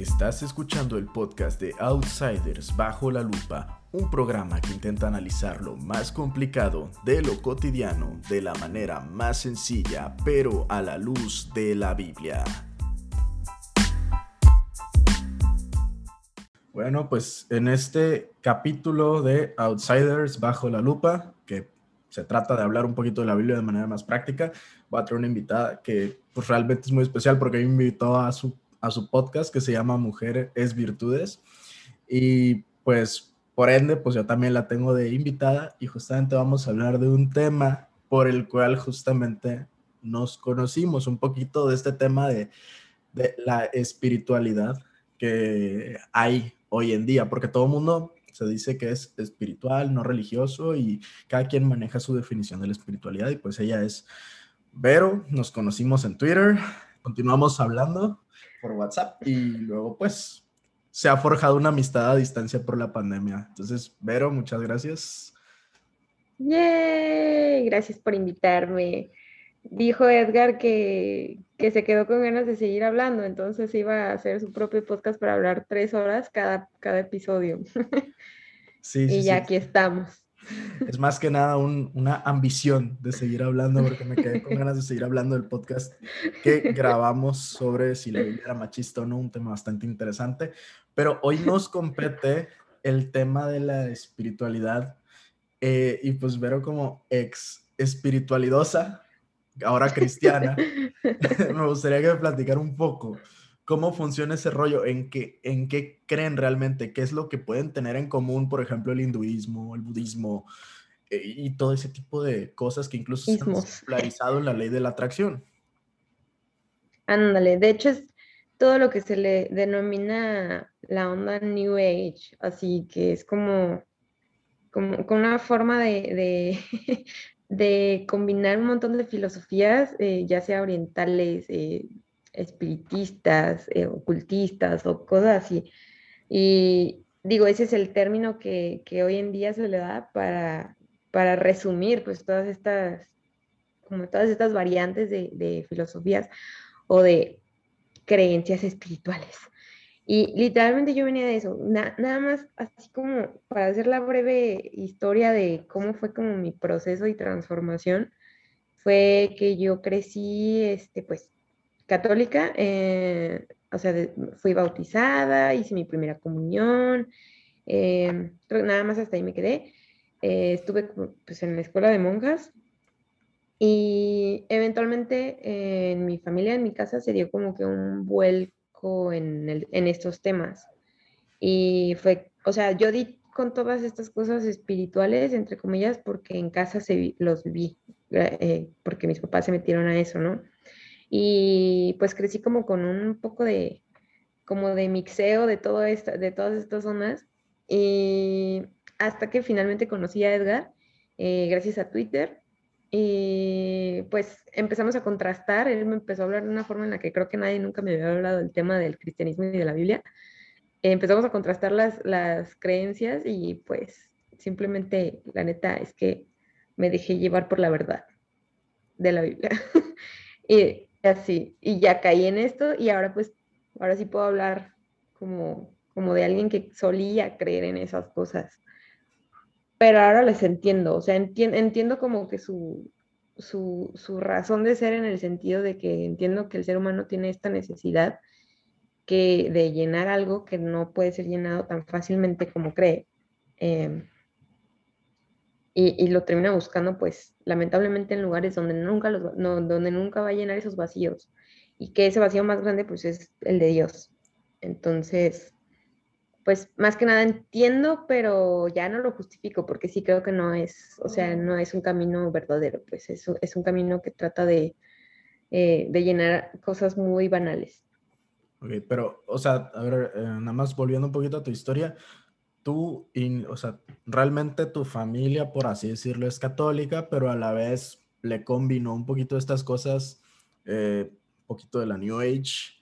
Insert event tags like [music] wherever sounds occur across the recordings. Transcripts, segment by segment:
Estás escuchando el podcast de Outsiders Bajo la Lupa, un programa que intenta analizar lo más complicado de lo cotidiano de la manera más sencilla, pero a la luz de la Biblia. Bueno, pues en este capítulo de Outsiders Bajo la Lupa, que se trata de hablar un poquito de la Biblia de manera más práctica, voy a traer una invitada que pues, realmente es muy especial porque me invitó a su a su podcast que se llama Mujer es Virtudes. Y pues por ende, pues yo también la tengo de invitada y justamente vamos a hablar de un tema por el cual justamente nos conocimos, un poquito de este tema de, la espiritualidad que hay hoy en día, porque todo el mundo se dice que es espiritual, no religioso y cada quien maneja su definición de la espiritualidad y pues ella es Vero, nos conocimos en Twitter, continuamos hablando por WhatsApp y luego pues se ha forjado una amistad a distancia por la pandemia. Entonces, Vero, muchas gracias. ¡Yay! Gracias por invitarme. Dijo Edgar que, que, se quedó con ganas de seguir hablando, entonces iba a hacer su propio podcast para hablar tres horas cada, cada episodio. [laughs] Sí, sí, y ya aquí estamos. Es más que nada una ambición de seguir hablando, porque me quedé con ganas de seguir hablando del podcast que grabamos sobre si la Biblia era machista o no, un tema bastante interesante. Pero hoy nos compete el tema de la espiritualidad eh, y pues Vero como ex espiritualidosa, ahora cristiana, [laughs] me gustaría que me platicara un poco cómo funciona ese rollo, en qué, en qué creen realmente, qué es lo que pueden tener en común, por ejemplo, el hinduismo, el budismo eh, y todo ese tipo de cosas que incluso se han popularizado en la ley de la atracción. Ándale, de hecho es todo lo que se le denomina la onda New Age, así que es como, como, una forma de, [laughs] de, combinar un montón de filosofías, eh, ya sea orientales, eh, espiritistas, eh, ocultistas o cosas así. Y digo, ese es el término que, hoy en día se le da para, para resumir pues todas estas, como todas estas variantes de, filosofías o de creencias espirituales. Y literalmente yo venía de eso, nada más así como para hacer la breve historia de cómo fue como mi proceso y transformación, fue que yo crecí, este, pues, católica, eh, o sea, fui bautizada, hice mi primera comunión, eh, nada más hasta ahí me quedé. Eh, estuve pues, en la escuela de monjas y eventualmente en mi familia, en mi casa, se dio como que un vuelco en, en estos temas. Y fue, o sea, yo di con todas estas cosas espirituales, entre comillas, porque en casa se, los vi, porque mis papás se metieron a eso, ¿no? Y pues crecí como con un poco de, como de mixeo de, todo esta, de todas estas zonas y hasta que finalmente conocí a Edgar eh, gracias a Twitter y pues empezamos a contrastar, él me empezó a hablar de una forma en la que creo que nadie nunca me había hablado del tema del cristianismo y de la Biblia. empezamos a contrastar las, las creencias y pues simplemente la neta es que me dejé llevar por la verdad de la Biblia. [laughs] y Así, y ya caí en esto y ahora pues, ahora sí puedo hablar como, como de alguien que solía creer en esas cosas. Pero ahora les entiendo, o sea, entiendo como que su, su, su, razón de ser en el sentido de que entiendo que el ser humano tiene esta necesidad que de llenar algo que no puede ser llenado tan fácilmente como cree. Em, y, lo termina buscando, pues, lamentablemente en lugares donde nunca, los, donde nunca va a llenar esos vacíos y que ese vacío más grande, pues, es el de Dios. Entonces, pues, más que nada entiendo, pero ya no lo justifico porque sí creo que no es, o sea, no es un camino verdadero, pues, es, es un camino que trata de, eh, de llenar cosas muy banales. Ok, pero, o sea, a ver, eh, nada más volviendo un poquito a tu historia, tú, o sea, realmente tu familia, por así decirlo, es católica, pero a la vez le combinó un poquito estas cosas, eh, un poquito de la New Age.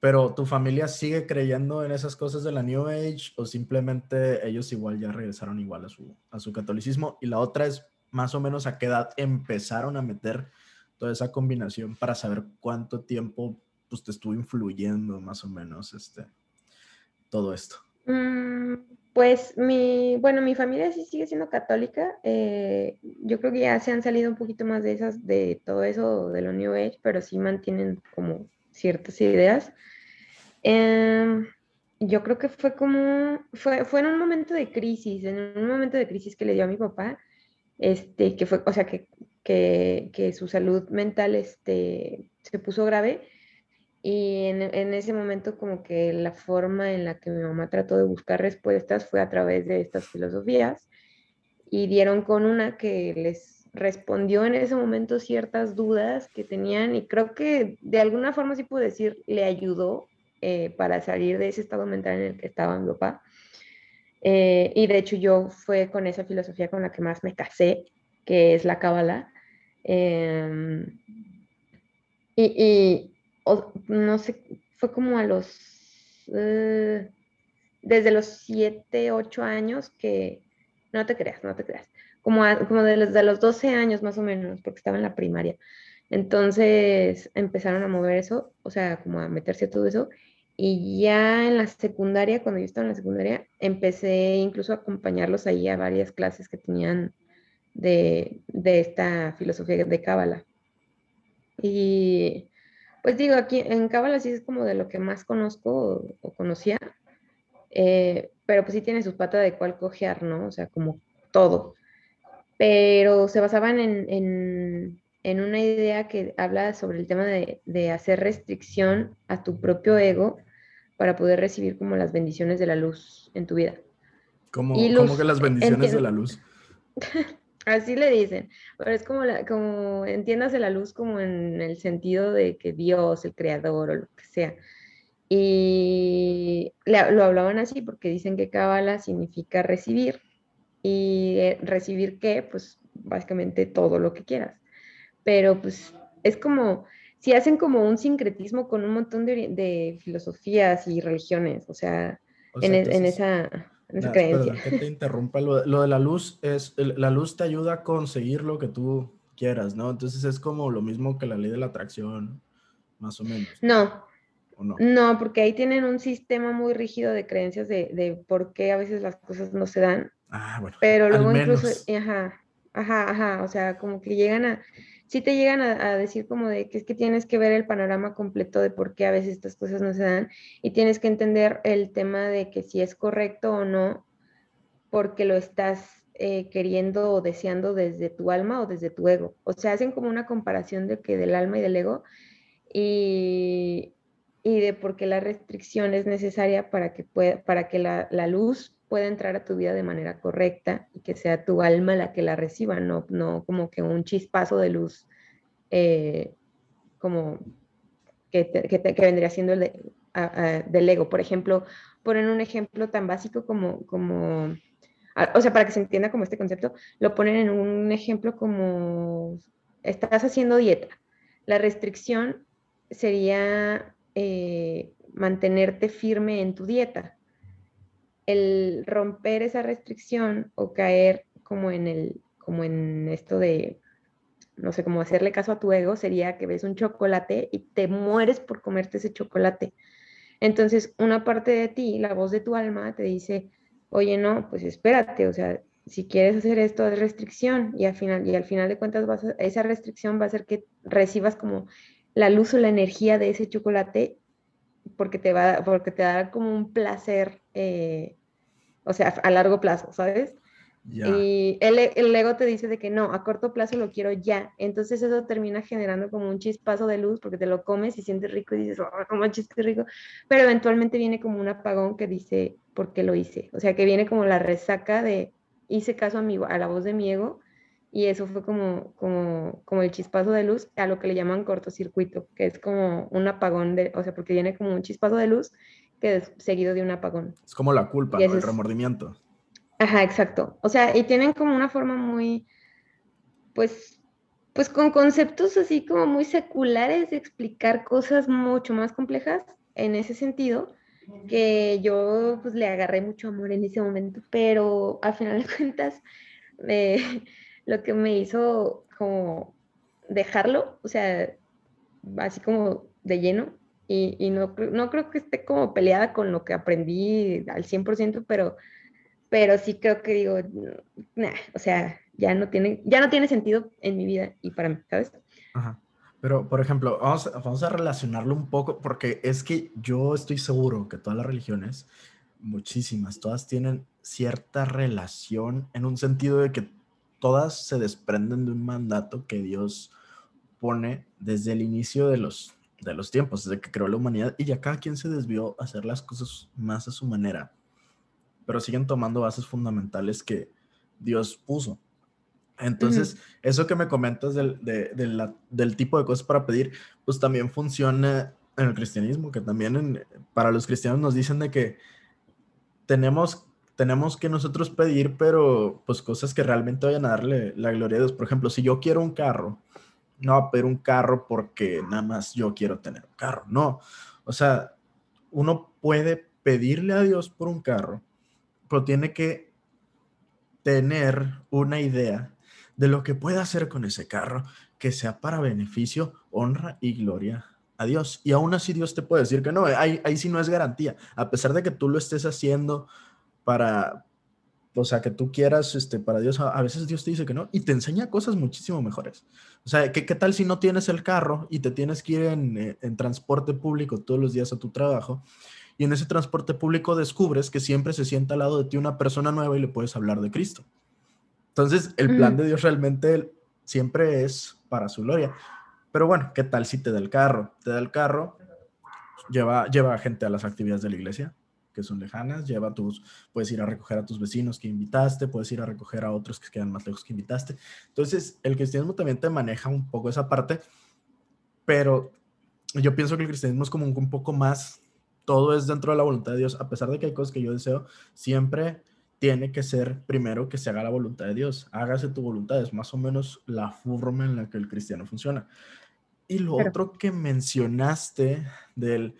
Pero tu familia sigue creyendo en esas cosas de la New Age o simplemente ellos igual ya regresaron igual a su, a su catolicismo. Y la otra es más o menos a qué edad empezaron a meter toda esa combinación para saber cuánto tiempo pues, te estuvo influyendo más o menos este, todo esto? Mm, pues mi, bueno, mi familia sí sigue siendo católica. Eh, yo creo que ya se han salido un poquito más de esas, de todo eso de lo New Age, pero sí mantienen como ciertas ideas. Em, yo creo que fue como, fue, fue en un momento de crisis, en un momento de crisis que le dio a mi papá, este, que fue, o sea, que, que, que su salud mental este, se puso grave y en, en, ese momento como que la forma en la que mi mamá trató de buscar respuestas fue a través de estas filosofías y dieron con una que les respondió en ese momento ciertas dudas que tenían y creo que de alguna forma sí puedo decir le ayudó eh, para salir de ese estado mental en el que estaba mi papá. Eh, y de hecho yo fue con esa filosofía con la que más me casé, que es la cábala. Em, y, y no sé, fue como a los, eh, desde los 7, 8 años que, no te creas, no te creas, como, como desde los 12 años más o menos, porque estaba en la primaria. Entonces empezaron a mover eso, o sea, como a meterse a todo eso. Y ya en la secundaria, cuando yo estaba en la secundaria, empecé incluso a acompañarlos ahí a varias clases que tenían de, de esta filosofía de Cábala. Y pues digo, aquí en Cábala sí es como de lo que más conozco o, conocía, eh, pero pues sí tiene sus patas de cuál cojear, ¿no? O sea, como todo. Pero se basaban en, en, una idea que habla sobre el tema de, de, hacer restricción a tu propio ego para poder recibir como las bendiciones de la luz en tu vida. ¿Cómo, ¿cómo que las bendiciones de la luz? [laughs] Así le dicen, pero es como, la, como entiéndase la luz como en el sentido de que Dios, el creador o lo que sea. Y lo hablaban así porque dicen que Kabbalah significa recibir. ¿Y eh, recibir qué? Pues básicamente todo lo que quieras. Pero pues es como, si hacen como un sincretismo con un montón de, filosofías y religiones, o sea, en, e, en esa esa creencia. que te interrumpa. Lo, lo, de la luz es, la luz te ayuda a conseguir lo que tú quieras, ¿no? Entonces es como lo mismo que la ley de la atracción, más o menos. No. no? no? porque ahí tienen un sistema muy rígido de creencias de, de, por qué a veces las cosas no se dan. Ah, bueno. Pero luego incluso, ajá, ajá, ajá, o sea, como que llegan a, sí te llegan a, decir como de que es que tienes que ver el panorama completo de por qué a veces estas cosas no se dan y tienes que entender el tema de que si es correcto o no, porque lo estás eh, queriendo o deseando desde tu alma o desde tu ego. O sea, hacen como una comparación de que del alma y del ego y, y de por qué la restricción es necesaria para que, pueda, para que la, la luz pueda entrar a tu vida de manera correcta y que sea tu alma la que la reciba, no, no como que un chispazo de luz eh, como que, que, vendría siendo el del ego. Por ejemplo, ponen un ejemplo tan básico como, como, o sea, para que se entienda como este concepto, lo ponen en un ejemplo como estás haciendo dieta. La restricción sería eh, mantenerte firme en tu dieta el romper esa restricción o caer como en el, como en esto de, no sé, como hacerle caso a tu ego, sería que ves un chocolate y te mueres por comerte ese chocolate. Entonces, una parte de ti, la voz de tu alma, te dice, oye, no, pues espérate, o sea, si quieres hacer esto es restricción y al final, y al final de cuentas esa restricción va a hacer que recibas como la luz o la energía de ese chocolate porque te va, porque te da como un placer eh, o sea, a largo plazo, ¿sabes? Y el, el, ego te dice de que no, a corto plazo lo quiero ya. Entonces eso termina generando como un chispazo de luz porque te lo comes y sientes rico y dices, oh, como chiste rico. Pero eventualmente viene como un apagón que dice, ¿por qué lo hice? O sea, que viene como la resaca de, hice caso a, mi, a la voz de mi ego y eso fue como, como, como el chispazo de luz a lo que le llaman cortocircuito, que es como un apagón de, o sea, porque viene como un chispazo de luz que es seguido de un apagón. Es como la culpa, el remordimiento. Ajá, exacto. O sea, y tienen como una forma muy, pues, pues con conceptos así como muy seculares de explicar cosas mucho más complejas en ese sentido, que yo pues le agarré mucho amor en ese momento, pero al final de cuentas, lo que me hizo como dejarlo, o sea, así como de lleno, y, no, no, creo que esté como peleada con lo que aprendí al 100%, pero, pero sí creo que digo, o sea, ya no, tiene, ya no tiene sentido en mi vida y para mí, ¿sabes? Ajá. Pero, por ejemplo, vamos, vamos a relacionarlo un poco, porque es que yo estoy seguro que todas las religiones, muchísimas, todas tienen cierta relación en un sentido de que todas se desprenden de un mandato que Dios pone desde el inicio de los, de los tiempos, desde que creó la humanidad, y ya cada quien se desvió a hacer las cosas más a su manera, pero siguen tomando bases fundamentales que Dios puso. Entonces, eso que me comentas del, del, tipo de cosas para pedir, pues también funciona en el cristianismo, que también para los cristianos nos dicen de que tenemos tenemos que nosotros pedir, pero pues cosas que realmente vayan a darle la gloria a Dios. Por ejemplo, si yo quiero un carro, no pedir un carro porque nada más yo quiero tener un carro, no. O sea, uno puede pedirle a Dios por un carro, pero tiene que tener una idea de lo que puede hacer con ese carro que sea para beneficio, honra y gloria a Dios. Y aún así Dios te puede decir que no, ahí, ahí sí no es garantía. A pesar de que tú lo estés haciendo para, o sea, que tú quieras, este, para Dios, a, veces Dios te dice que no y te enseña cosas muchísimo mejores. O sea, ¿qué, qué tal si no tienes el carro y te tienes que ir en, eh, en, transporte público todos los días a tu trabajo? Y en ese transporte público descubres que siempre se sienta al lado de ti una persona nueva y le puedes hablar de Cristo. Entonces, el plan de Dios realmente siempre es para su gloria. Pero bueno, ¿qué tal si te da el carro? Te da el carro, lleva, lleva gente a las actividades de la iglesia, que son lejanas, lleva tus, puedes ir a recoger a tus vecinos que invitaste, puedes ir a recoger a otros que quedan más lejos que invitaste. Entonces, el cristianismo también te maneja un poco esa parte, pero yo pienso que el cristianismo es como un, poco más, todo es dentro de la voluntad de Dios, a pesar de que hay cosas que yo deseo, siempre tiene que ser primero que se haga la voluntad de Dios, hágase tu voluntad, es más o menos la forma en la que el cristiano funciona. Y lo otro que mencionaste del,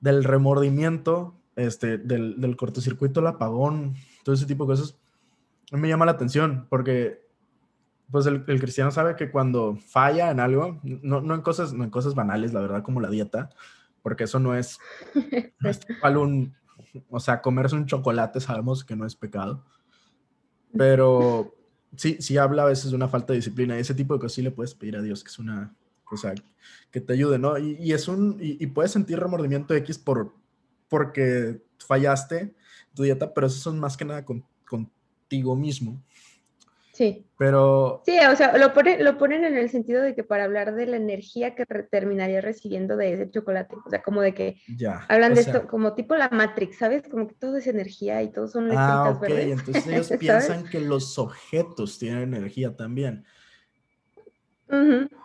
del remordimiento, este, del, del cortocircuito, el apagón, todo ese tipo de cosas, me llama la atención porque pues el, el, cristiano sabe que cuando falla en algo, no, no, en cosas, no en cosas banales, la verdad, como la dieta, porque eso no es, no es [laughs] un, o sea, comerse un chocolate sabemos que no es pecado, pero sí, sí habla a veces de una falta de disciplina y ese tipo de cosas sí le puedes pedir a Dios, que es una cosa que te ayude, ¿no? Y, y es un, y, y, puedes sentir remordimiento X por, porque fallaste tu dieta, pero eso son más que nada con, contigo mismo. Sí. Pero... Sí, o sea, lo, lo ponen en el sentido de que para hablar de la energía que terminaría recibiendo de ese chocolate, o sea, como de que ya, hablan de esto como tipo la Matrix, ¿sabes? Como que todo es energía y todos son ah, ok, entonces [laughs] ellos piensan que los objetos tienen energía también.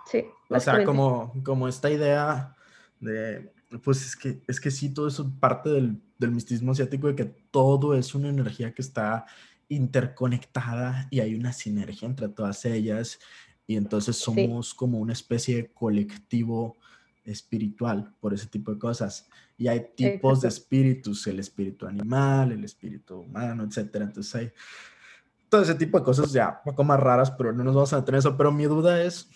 sí. O sea, como, como esta idea de pues es que, es que sí, todo eso parte del, del misticismo asiático de que todo es una energía que está interconectada y hay una sinergia entre todas ellas y entonces somos como una especie de colectivo espiritual por ese tipo de cosas. Y hay tipos de espíritus, el espíritu animal, el espíritu humano, etcétera. Entonces hay todo ese tipo de cosas ya un poco más raras, pero no nos vamos a meter en eso. Pero mi duda es,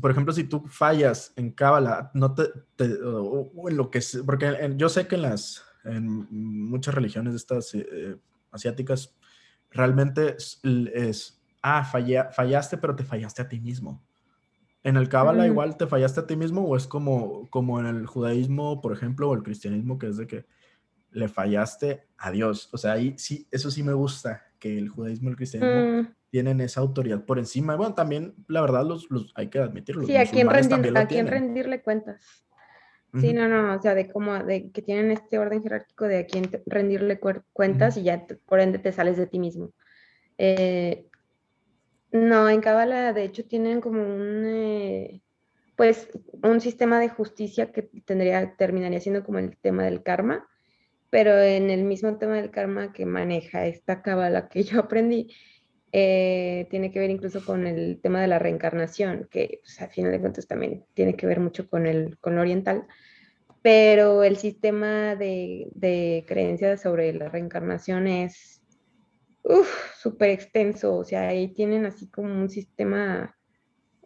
por ejemplo, si tú fallas en Cábala, no te, o, en lo que porque yo sé que en las en muchas religiones estas eh, asiáticas realmente es, ah, fallaste, pero te fallaste a ti mismo. En el Cábala igual te fallaste a ti mismo o es como como en el judaísmo, por ejemplo, o el cristianismo que es de que le fallaste a Dios. O sea, ahí sí, eso sí me gusta, que el judaísmo el cristianismo mm. Tienen esa autoridad por encima. Bueno, también, la verdad, los, los hay que admitirlo. Sí, a quién, rendir, a quién rendirle cuentas. Sí, no, no, o sea, de cómo, de que tienen este orden jerárquico de a quién rendirle cuentas y ya por ende te sales de ti mismo. Eh, no, en Kabbalah de hecho tienen como un, eh, pues, un sistema de justicia que tendría, terminaría siendo como el tema del karma, pero en el mismo tema del karma que maneja esta cábala que yo aprendí, eh, tiene que ver incluso con el tema de la reencarnación, que pues, al final de cuentas también tiene que ver mucho con el con lo oriental, pero el sistema de, de creencias sobre la reencarnación es súper extenso, o sea, ahí tienen así como un sistema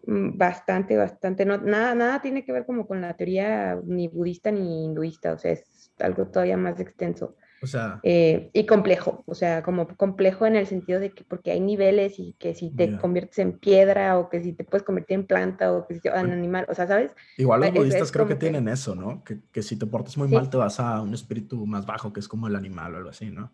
mm, bastante, bastante. No, nada, nada tiene que ver como con la teoría ni budista ni hinduista, o sea, es algo todavía más extenso. O sea. Eh, y complejo, o sea, como complejo en el sentido de que porque hay niveles y que si te conviertes en piedra o que si te puedes convertir en planta o que si en animal, o sea, ¿sabes? Igual los budistas creo que, tienen eso, ¿no? Que, que, si te portas muy mal te vas a un espíritu más bajo que es como el animal o algo así, ¿no?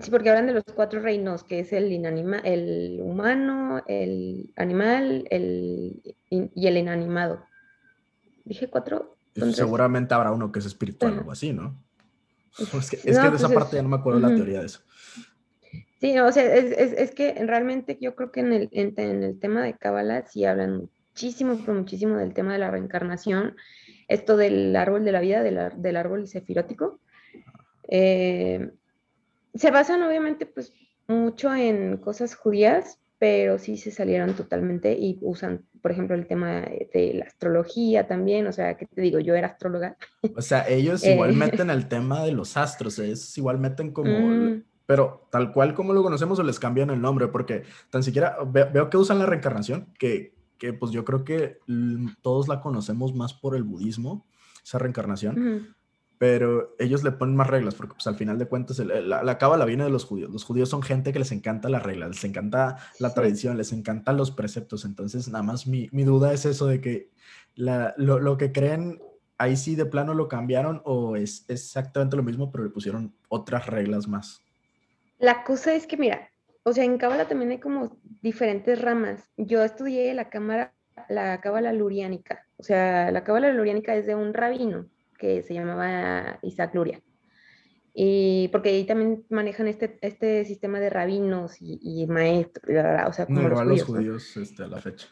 Sí, porque hablan de los cuatro reinos, que es el, inanima, el humano, el animal el, y el inanimado. ¿Dije cuatro? Seguramente habrá uno que es espiritual o algo así, ¿no? [laughs] Es que, es que de esa parte ya no me acuerdo la teoría de eso. Sí, o sea, es, es, es, que realmente yo creo que en el, en, el tema de Kabbalah sí hablan muchísimo, pero muchísimo del tema de la reencarnación, esto del árbol de la vida, del, del árbol sefirótico. Eh, se basan obviamente pues mucho en cosas judías, pero sí se salieron totalmente y usan, por ejemplo, el tema de la astrología también, o sea, que te digo, yo era astróloga. O sea, ellos igual eh. meten [laughs] el tema de los astros, es igual meten como, mm. pero tal cual como lo conocemos o les cambian el nombre, porque tan siquiera veo que usan la reencarnación, que, que pues yo creo que todos la conocemos más por el budismo, esa reencarnación pero ellos le ponen más reglas, porque pues al final de cuentas la, la cábala viene de los judíos. Los judíos son gente que les encanta las reglas, les encanta la tradición, les encantan los preceptos. Entonces, nada más mi, mi duda es eso de que la, lo, lo, que creen, ahí sí de plano lo cambiaron o es, exactamente lo mismo, pero le pusieron otras reglas más. La cosa es que, mira, o sea, en cábala también hay como diferentes ramas. Yo estudié la cámara, la cábala luriánica. O sea, la cábala luriánica es de un rabino que se llamaba Isaac Luria. Y porque ahí también manejan este, este sistema de rabinos y, maestros, o sea, como los judíos, este, a la fecha.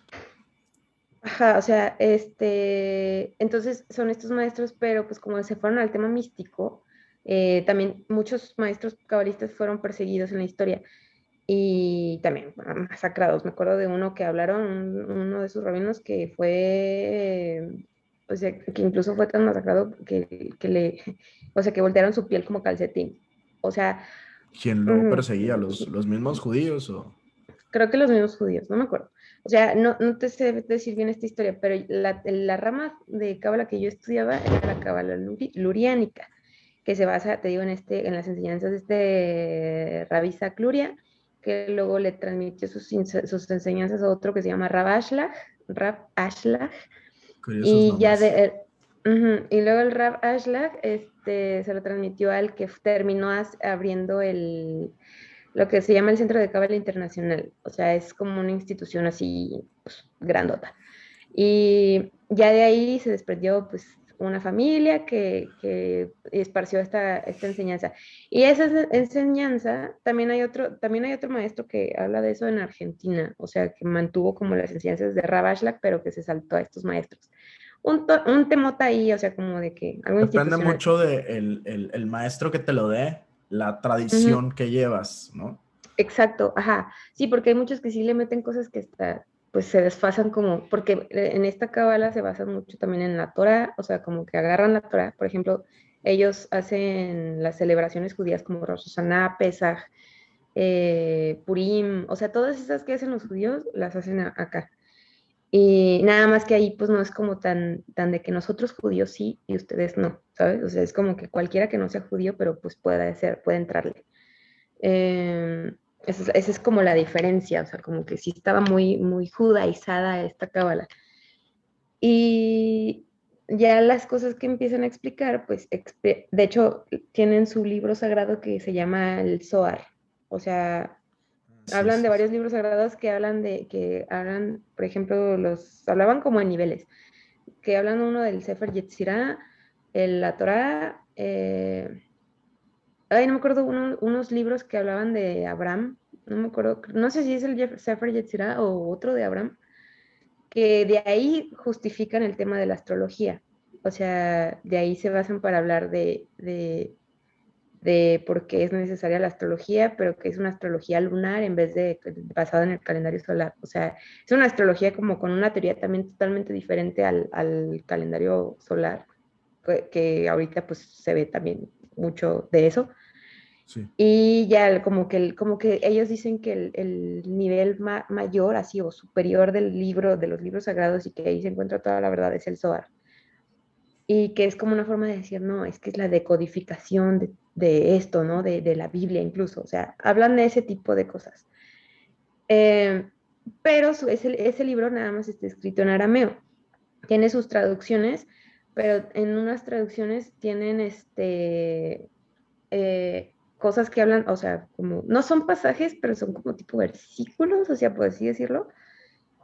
Ajá, o sea, este, entonces son estos maestros, pero pues como se fueron al tema místico, eh, también muchos maestros cabalistas fueron perseguidos en la historia y también masacrados. Me acuerdo de uno que hablaron, uno de sus rabinos que fue o sea, que incluso fue tan masacrado que, que le, o sea, que voltearon su piel como calcetín. O sea... ¿Quién lo perseguía? ¿Los, ¿Los mismos judíos o...? Creo que los mismos judíos, no me acuerdo. O sea, no, no te sé decir bien esta historia, pero la, la rama de cábala que yo estudiaba era la cábala luriánica, que se basa, te digo, en, este, en las enseñanzas de este Rabisa Cluria, que luego le transmitió sus, sus enseñanzas a otro que se llama Rab Ashlag, Rab Ashlag, y ya de, eh, y luego el Rab Ashlag este, se lo transmitió al que terminó abriendo el, lo que se llama el Centro de Cábala Internacional. O sea, es como una institución así pues, grandota. Y ya de ahí se desprendió pues una familia que, que esparció esta, esta, enseñanza. Y esa enseñanza, también hay, otro, también hay otro maestro que habla de eso en Argentina, o sea, que mantuvo como las enseñanzas de Rabashlag, pero que se saltó a estos maestros. Un, un temota ahí, o sea, como de que... Depende mucho del de el, el, maestro que te lo dé, la tradición que llevas, ¿no? Exacto, ajá. Sí, porque hay muchos que sí le meten cosas que está, pues se desfasan como, porque en esta cábala se basan mucho también en la Torah, o sea, como que agarran la Torah, por ejemplo, ellos hacen las celebraciones judías como Rosh Hashanah, Pesach, eh, Purim, o sea, todas esas que hacen los judíos las hacen acá. Y nada más que ahí pues no es como tan, tan de que nosotros judíos sí y ustedes no, ¿sabes? O sea, es como que cualquiera que no sea judío, pero pues puede ser, puede entrarle. Eh, esa es, como la diferencia, o sea, como que sí estaba muy, muy judaizada esta cábala. Y ya las cosas que empiezan a explicar, pues, de hecho, tienen su libro sagrado que se llama el Zohar. O sea, hablan de varios libros sagrados que hablan de, que hablan, por ejemplo, los, hablaban como en niveles, que hablan uno del Sefer Yetzirah, el, la Torah, eh, ay, no me acuerdo, unos libros que hablaban de Abraham, no me acuerdo, no sé si es el Sefer Yetzirah o otro de Abraham, que de ahí justifican el tema de la astrología. O sea, de ahí se basan para hablar de, de, de por qué es necesaria la astrología, pero que es una astrología lunar en vez de basada en el calendario solar. O sea, es una astrología como con una teoría también totalmente diferente al, al calendario solar, que, que ahorita pues se ve también mucho de eso. Y ya como que, como que ellos dicen que el, nivel mayor, así o superior del libro, de los libros sagrados y que ahí se encuentra toda la verdad es el Zohar. Y que es como una forma de decir, no, es que es la decodificación de, esto, ¿no? De, la Biblia incluso. O sea, hablan de ese tipo de cosas. Eh, pero ese, ese libro nada más está escrito en arameo. Tiene sus traducciones, pero en unas traducciones tienen este... Eh, cosas que hablan, o sea, como, no son pasajes, pero son como tipo versículos, o sea, por así decirlo,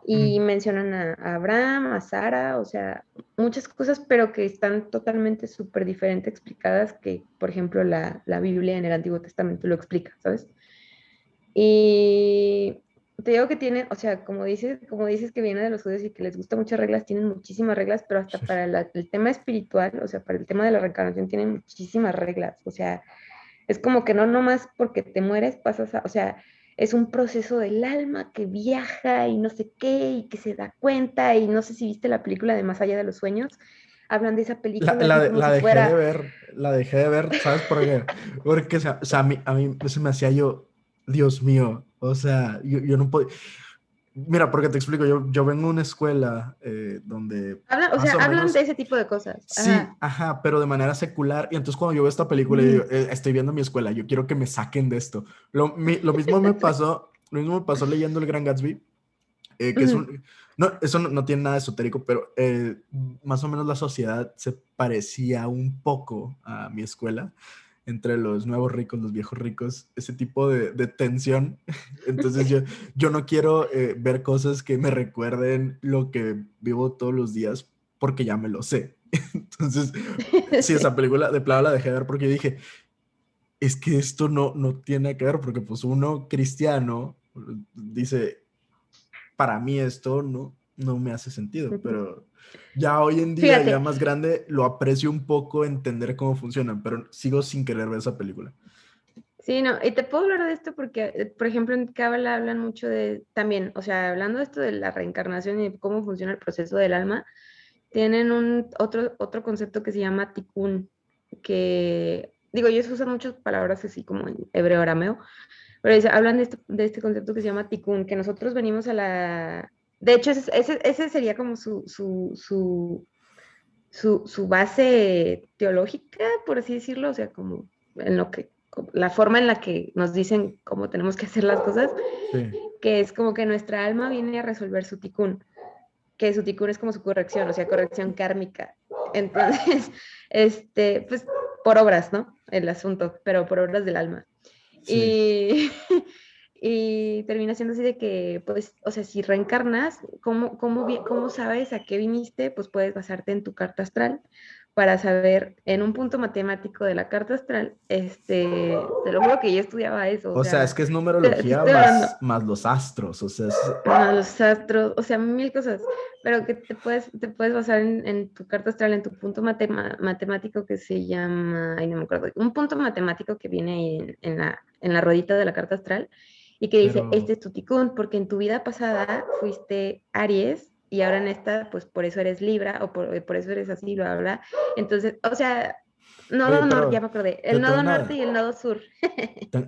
y mencionan a, Abraham, a Sara, o sea, muchas cosas, pero que están totalmente súper diferentes explicadas que, por ejemplo, la, la, Biblia en el Antiguo Testamento lo explica, ¿sabes? Y te digo que tienen, o sea, como dices, como dices que viene de los judíos y que les gusta muchas reglas, tienen muchísimas reglas, pero hasta para el tema espiritual, o sea, para el tema de la reencarnación tienen muchísimas reglas, o sea, es como que no nomás porque te mueres pasas a, o sea, es un proceso del alma que viaja y no sé qué, y que se da cuenta, y no sé si viste la película de Más allá de los sueños, hablan de esa película. La, dejé de ver, la dejé de ver, ¿sabes por qué? Porque, o sea, a mí, a mí se me hacía yo, Dios mío, o sea, yo, yo no puedo Mira, porque te explico, yo, yo vengo a una escuela eh, donde... o sea, hablan de ese tipo de cosas. Sí, ajá, pero de manera secular. Y entonces cuando yo veo esta película, digo, eh, estoy viendo mi escuela, yo quiero que me saquen de esto. Lo, lo mismo me [laughs] pasó, lo mismo me pasó leyendo El Gran Gatsby, eh, que es un... No, eso no, no, tiene nada esotérico, pero más o menos la sociedad se parecía un poco a mi escuela entre los nuevos ricos, los viejos ricos, ese tipo de, tensión. [laughs] Entonces yo, yo no quiero eh, ver cosas que me recuerden lo que vivo todos los días porque ya me lo sé. [laughs] Entonces, sí, esa [laughs] película de plano la dejé de ver porque dije, es que esto no, no tiene que ver porque pues uno cristiano dice, para mí esto no, no me hace sentido, pero ya hoy en día, ya más grande, lo aprecio un poco entender cómo funcionan, pero sigo sin querer ver esa película. Sí, no, y te puedo hablar de esto porque, eh, por ejemplo, en Kabbalah hablan mucho de, también, o sea, hablando de esto de la reencarnación y cómo funciona el proceso del alma, tienen un otro, otro concepto que se llama tikkun, que, digo, ellos usan muchas palabras así como en hebreo arameo, pero hablan de este, de este concepto que se llama tikkun, que nosotros venimos a la, de hecho, ese, ese, sería como su, su, su, su, base teológica, por así decirlo, o sea, como en lo que, la forma en la que nos dicen cómo tenemos que hacer las cosas, que es como que nuestra alma viene a resolver su ticún, que su ticún es como su corrección, o sea, corrección kármica. Entonces, [laughs] este, pues por obras, ¿no? El asunto, pero por obras del alma. Y [laughs] y termina siendo así de que, pues, o sea, si reencarnas, ¿cómo, cómo, ¿cómo sabes a qué viniste? Pues puedes basarte en tu carta astral para saber en un punto matemático de la carta astral, este, te lo juro que yo estudiaba eso. O, sea, es que es numerología más, los astros, o sea. Más los astros, o sea, mil cosas, pero que te puedes, te puedes basar en, tu carta astral, en tu punto matemático que se llama, ay, no me acuerdo, un punto matemático que viene ahí en, la, en la ruedita de la carta astral, y que dice, este es tu ticún, porque en tu vida pasada fuiste Aries y ahora en esta, pues por eso eres Libra o por, por eso eres así, bla, bla. Entonces, o sea, nodo norte, ya me acordé, el nodo norte y el nodo sur.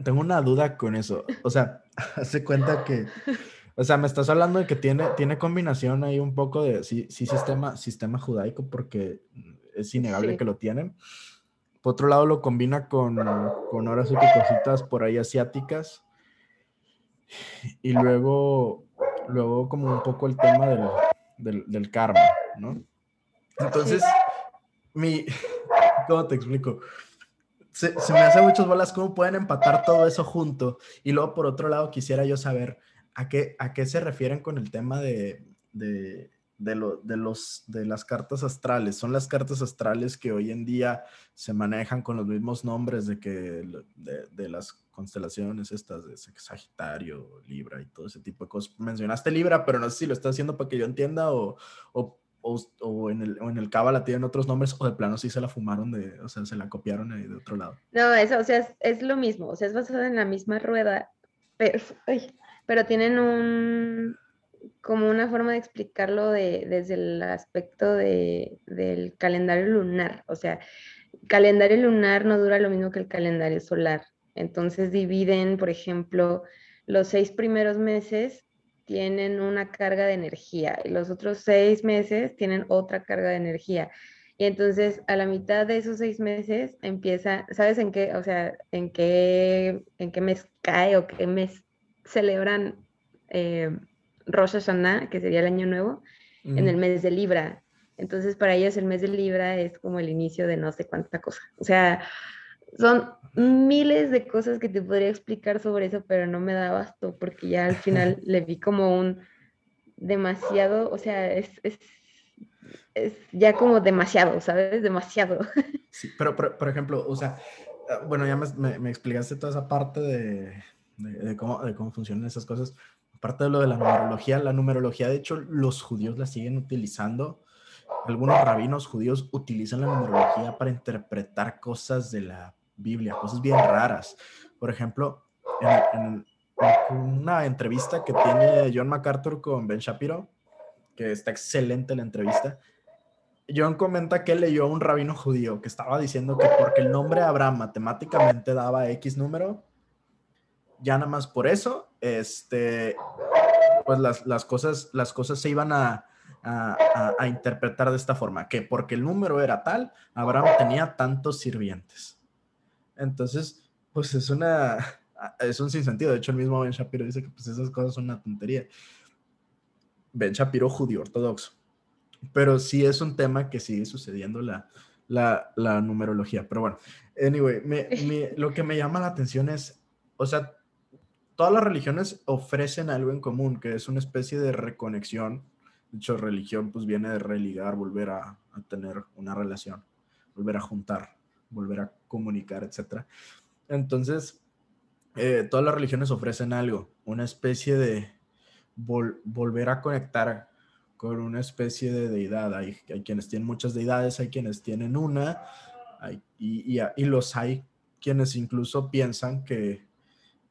tengo una duda con eso. O sea, [laughs] hace cuenta que, o sea, me estás hablando de que tiene, tiene combinación ahí un poco de, sí, sí sistema, sistema judaico, porque es innegable que lo tienen. Por otro lado, lo combina con, con ahora sí que cositas por ahí asiáticas y luego, luego como un poco el tema del, del, karma, ¿no? Entonces, mi, [laughs] ¿cómo te explico? Se, se, me hace muchas bolas cómo pueden empatar todo eso junto. Y luego, por otro lado, quisiera yo saber a qué, a qué se refieren con el tema de, de, de, lo, de, los, de las cartas astrales. Son las cartas astrales que hoy en día se manejan con los mismos nombres de, que, de, de las constelaciones estas de Sagitario, Libra y todo ese tipo de cosas. Mencionaste Libra, pero no sé si lo estás haciendo para que yo entienda o, o, o, en el, o en el Cábala tienen otros nombres o de plano sí se la fumaron, de, o sea, se la copiaron de otro lado. No, eso, o sea, es, es lo mismo, o sea, es basado en la misma rueda, pero, pero tienen un, como una forma de explicarlo de, desde el aspecto de, del calendario lunar. O sea, calendario lunar no dura lo mismo que el calendario solar. Entonces dividen, por ejemplo, los seis primeros meses tienen una carga de energía y los otros seis meses tienen otra carga de energía. Y entonces a la mitad de esos seis meses empieza, ¿sabes en qué? O sea, en qué, en qué mes cae o qué mes celebran eh, Rosh Hashanah, que sería el año nuevo, en el mes de Libra. Entonces para ellos el mes de Libra es como el inicio de no sé cuánta cosa. O sea, son miles de cosas que te podría explicar sobre eso, pero no me da abasto porque ya al final [laughs] le vi como un demasiado, o sea, es, es, es ya como demasiado, ¿sabes? Demasiado. [laughs] Sí, pero por, ejemplo, o sea, ah, bueno, ya me, me, explicaste toda esa parte de, de, cómo, de cómo funcionan esas cosas. Aparte de lo de la numerología, la numerología, de hecho, los judíos la siguen utilizando. Algunos rabinos judíos utilizan la numerología para interpretar cosas de la Biblia, cosas bien raras. Por ejemplo, en, una entrevista que tiene John MacArthur con Ben Shapiro, que está excelente la entrevista, John comenta que leyó a un rabino judío que estaba diciendo que porque el nombre Abraham matemáticamente daba X número, ya nada más por eso, este, pues las, cosas, las cosas se iban a, a, interpretar de esta forma, que porque el número era tal, Abraham tenía tantos sirvientes. Entonces, pues es una, [laughs] es un sinsentido. De hecho, el mismo Ben Shapiro dice que pues esas cosas son una tontería. Ben Shapiro judío ortodoxo. Pero sí es un tema que sigue sucediendo la, la, la numerología. Pero bueno, anyway, me, [laughs] lo que me llama la atención es, o sea, todas las religiones ofrecen algo en común, que es una especie de reconexión. De hecho, religión pues viene de religar, volver a, a tener una relación, volver a juntar volver a comunicar, etc. Entonces, eh, todas las religiones ofrecen algo, una especie de volver a conectar con una especie de deidad. Hay, quienes tienen muchas deidades, hay quienes tienen una, y, y, los hay quienes incluso piensan que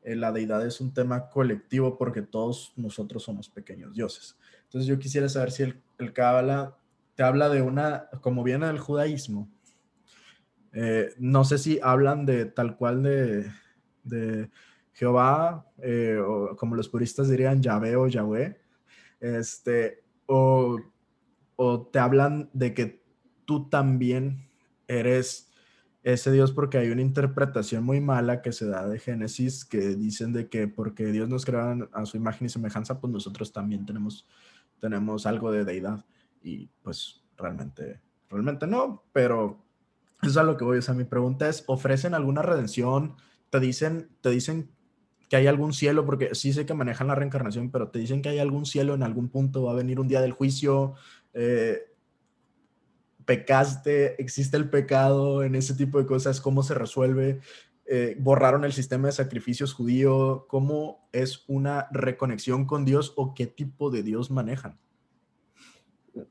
eh, la deidad es un tema colectivo porque todos nosotros somos pequeños dioses. Entonces yo quisiera saber si el, el Kabbalah te habla de una, como viene del judaísmo, eh, no sé si hablan de tal cual de, Jehová, eh, o como los puristas dirían, Yahvé o Yahweh, este, o, te hablan de que tú también eres ese Dios porque hay una interpretación muy mala que se da de Génesis que dicen de que porque Dios nos creó a su imagen y semejanza, pues nosotros también tenemos, tenemos algo de deidad. Y pues realmente, realmente no, pero eso es a lo que voy. O sea, mi pregunta es, ¿ofrecen alguna redención? ¿Te dicen, te dicen que hay algún cielo? Porque sí sé que manejan la reencarnación, pero te dicen que hay algún cielo en algún punto, va a venir un día del juicio. Eh, pecaste, existe el pecado en ese tipo de cosas, cómo se resuelve, eh, borraron el sistema de sacrificios judío, cómo es una reconexión con Dios o qué tipo de Dios manejan.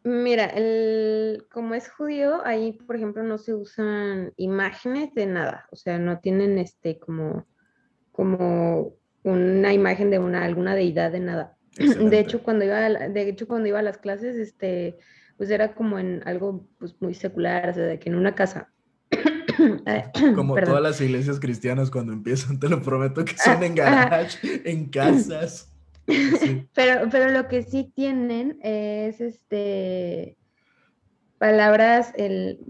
Mira, el, como es judío, ahí, por ejemplo, no se usan imágenes de nada, o sea, no tienen este como, como una imagen de una, alguna deidad de nada. [clears throat] De hecho, cuando iba a, de hecho, cuando iba a las clases, este, pues era como en algo pues, muy secular, o sea, de que en una casa. [clears throat] [clears throat] como todas las iglesias cristianas cuando empiezan, te lo prometo que son en garage, en casas. [laughs] pero, pero lo que sí tienen es este palabras, el,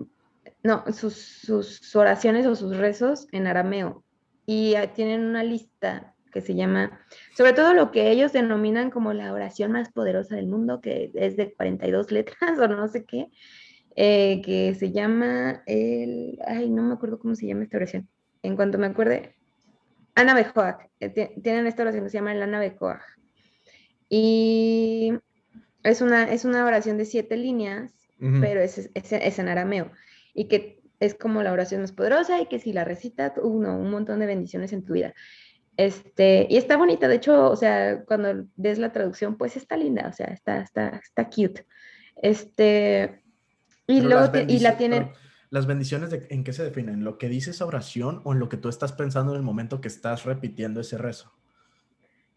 no, sus, sus oraciones o sus rezos en arameo. Y tienen una lista que se llama, sobre todo lo que ellos denominan como la oración más poderosa del mundo, que es de 42 letras [laughs] o no sé qué, eh, que se llama el, ay, no me acuerdo cómo se llama esta oración. En cuanto me acuerde, Ana Bejoac, eh, tienen esta oración que se llama el Ana Bejoac. Y es una, es una oración de siete líneas, pero es, es, en arameo. Y que es como la oración más poderosa y que si la recitas, uno, un montón de bendiciones en tu vida. Este, y está bonita, de hecho, o sea, cuando ves la traducción, pues está linda, o sea, está, está, está cute. Este, y, luego y la tienen... ¿Las bendiciones en qué se definen? ¿En lo que dice esa oración o en lo que tú estás pensando en el momento que estás repitiendo ese rezo?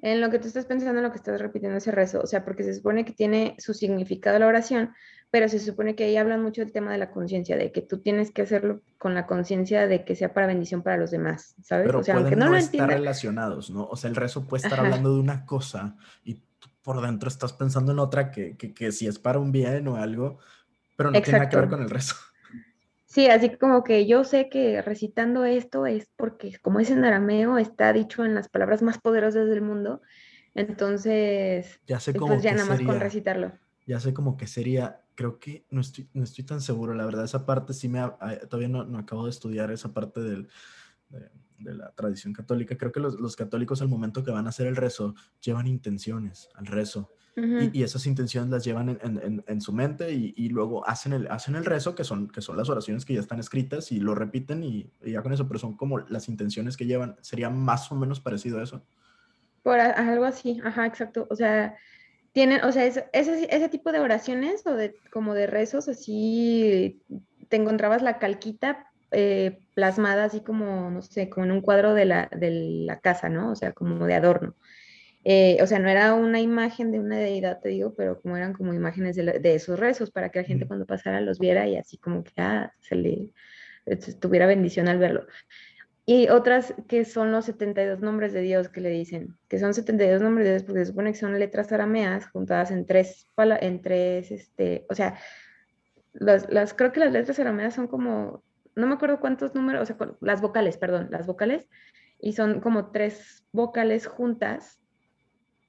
En lo que tú estás pensando, en lo que estás repitiendo ese rezo, o sea, porque se supone que tiene su significado la oración, pero se supone que ahí hablan mucho del tema de la conciencia, de que tú tienes que hacerlo con la conciencia de que sea para bendición para los demás, ¿sabes? Pero o sea, aunque no, lo estar relacionados, ¿no? O sea, el rezo puede estar hablando de una cosa y por dentro estás pensando en otra que, que, que si es para un bien o algo, pero no tiene nada que ver con el rezo. Sí, así como que yo sé que recitando esto es porque como es en arameo, está dicho en las palabras más poderosas del mundo, entonces, ya sé cómo pues ya nada más con recitarlo. Ya sé como que sería creo que no estoy, no estoy tan seguro, la verdad, esa parte sí me, todavía no, no, acabo de estudiar esa parte del, de, la tradición católica. Creo que los, los, católicos al momento que van a hacer el rezo llevan intenciones al rezo. Y, y, esas intenciones las llevan en, en, en su mente y, y, luego hacen el, hacen el rezo, que son, que son las oraciones que ya están escritas y lo repiten y, ya con eso, pero son como las intenciones que llevan. ¿Sería más o menos parecido a eso? Por algo así, ajá, exacto. O sea, tienen, o sea, ese, ese, tipo de oraciones o de como de rezos, así te encontrabas la calquita eh, plasmada así como, no sé, como en un cuadro de la, de la casa, ¿no? O sea, como de adorno. Eh, o sea, no era una imagen de una deidad, te digo, pero como eran como imágenes de, de esos rezos para que la gente cuando pasara los viera y así como que ah, se le tuviera bendición al verlo. Y otras que son los 72 nombres de Dios que le dicen, que son 72 nombres de Dios porque se supone que son letras arameas juntadas en tres, en tres, este, o sea, las, las, creo que las letras arameas son como, no me acuerdo cuántos números, o sea, las vocales, perdón, las vocales, y son como tres vocales juntas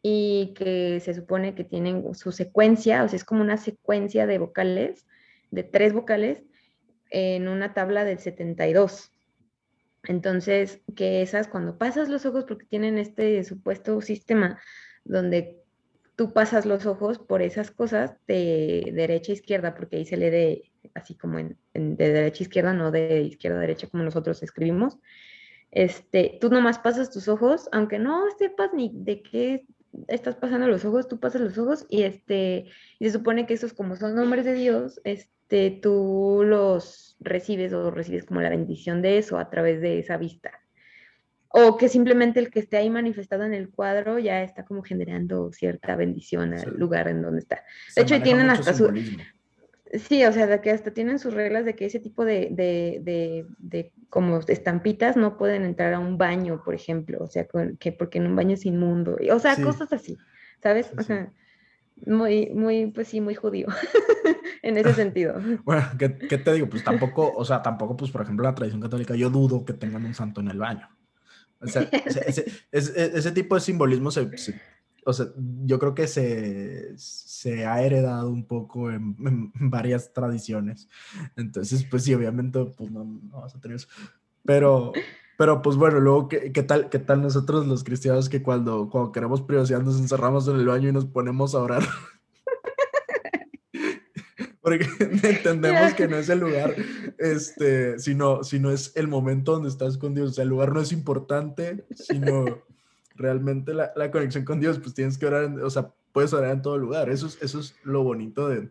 y que se supone que tienen su secuencia, o sea, es como una secuencia de vocales, de tres vocales, en una tabla del 72. Entonces, que esas cuando pasas los ojos, porque tienen este supuesto sistema donde tú pasas los ojos por esas cosas de derecha a izquierda, porque ahí se lee de, así como en, de derecha a izquierda, no de izquierda a derecha como nosotros escribimos. Este, tú nomás pasas tus ojos, aunque no sepas ni de qué estás pasando los ojos, tú pasas los ojos y este, y se supone que esos como son nombres de Dios, este, tú los recibes o recibes como la bendición de eso a través de esa vista. O que simplemente el que esté ahí manifestado en el cuadro ya está como generando cierta bendición al lugar en donde está. De hecho, tienen hasta su... Sí, o sea, de que hasta tienen sus reglas de que ese tipo de, de, de, de, como estampitas no pueden entrar a un baño, por ejemplo, o sea, que porque en un baño es inmundo, o sea, cosas así, ¿sabes? o sea, muy, muy, pues sí, muy judío [laughs] en ese sentido. [laughs] Bueno, ¿qué, te digo? Pues tampoco, o sea, tampoco, pues por ejemplo, la tradición católica, yo dudo que tengan un santo en el baño. O sea, [laughs] ese, ese, tipo de simbolismo se, o sea, yo creo que se, se ha heredado un poco en, [laughs] varias tradiciones. Entonces, pues sí, obviamente, pues no, no vas a tener eso. Pero, pero pues bueno, luego, ¿qué, ¿qué, tal, ¿qué tal nosotros los cristianos que cuando, cuando queremos privacidad nos encerramos en el baño y nos ponemos a orar? [laughs] Porque [laughs] entendemos que no es el lugar, este, sino, sino es el momento donde estás con Dios. O sea, el lugar no es importante, sino realmente la, la conexión con Dios, pues tienes que orar, o sea, puedes orar en todo lugar. Eso es, eso es lo bonito de,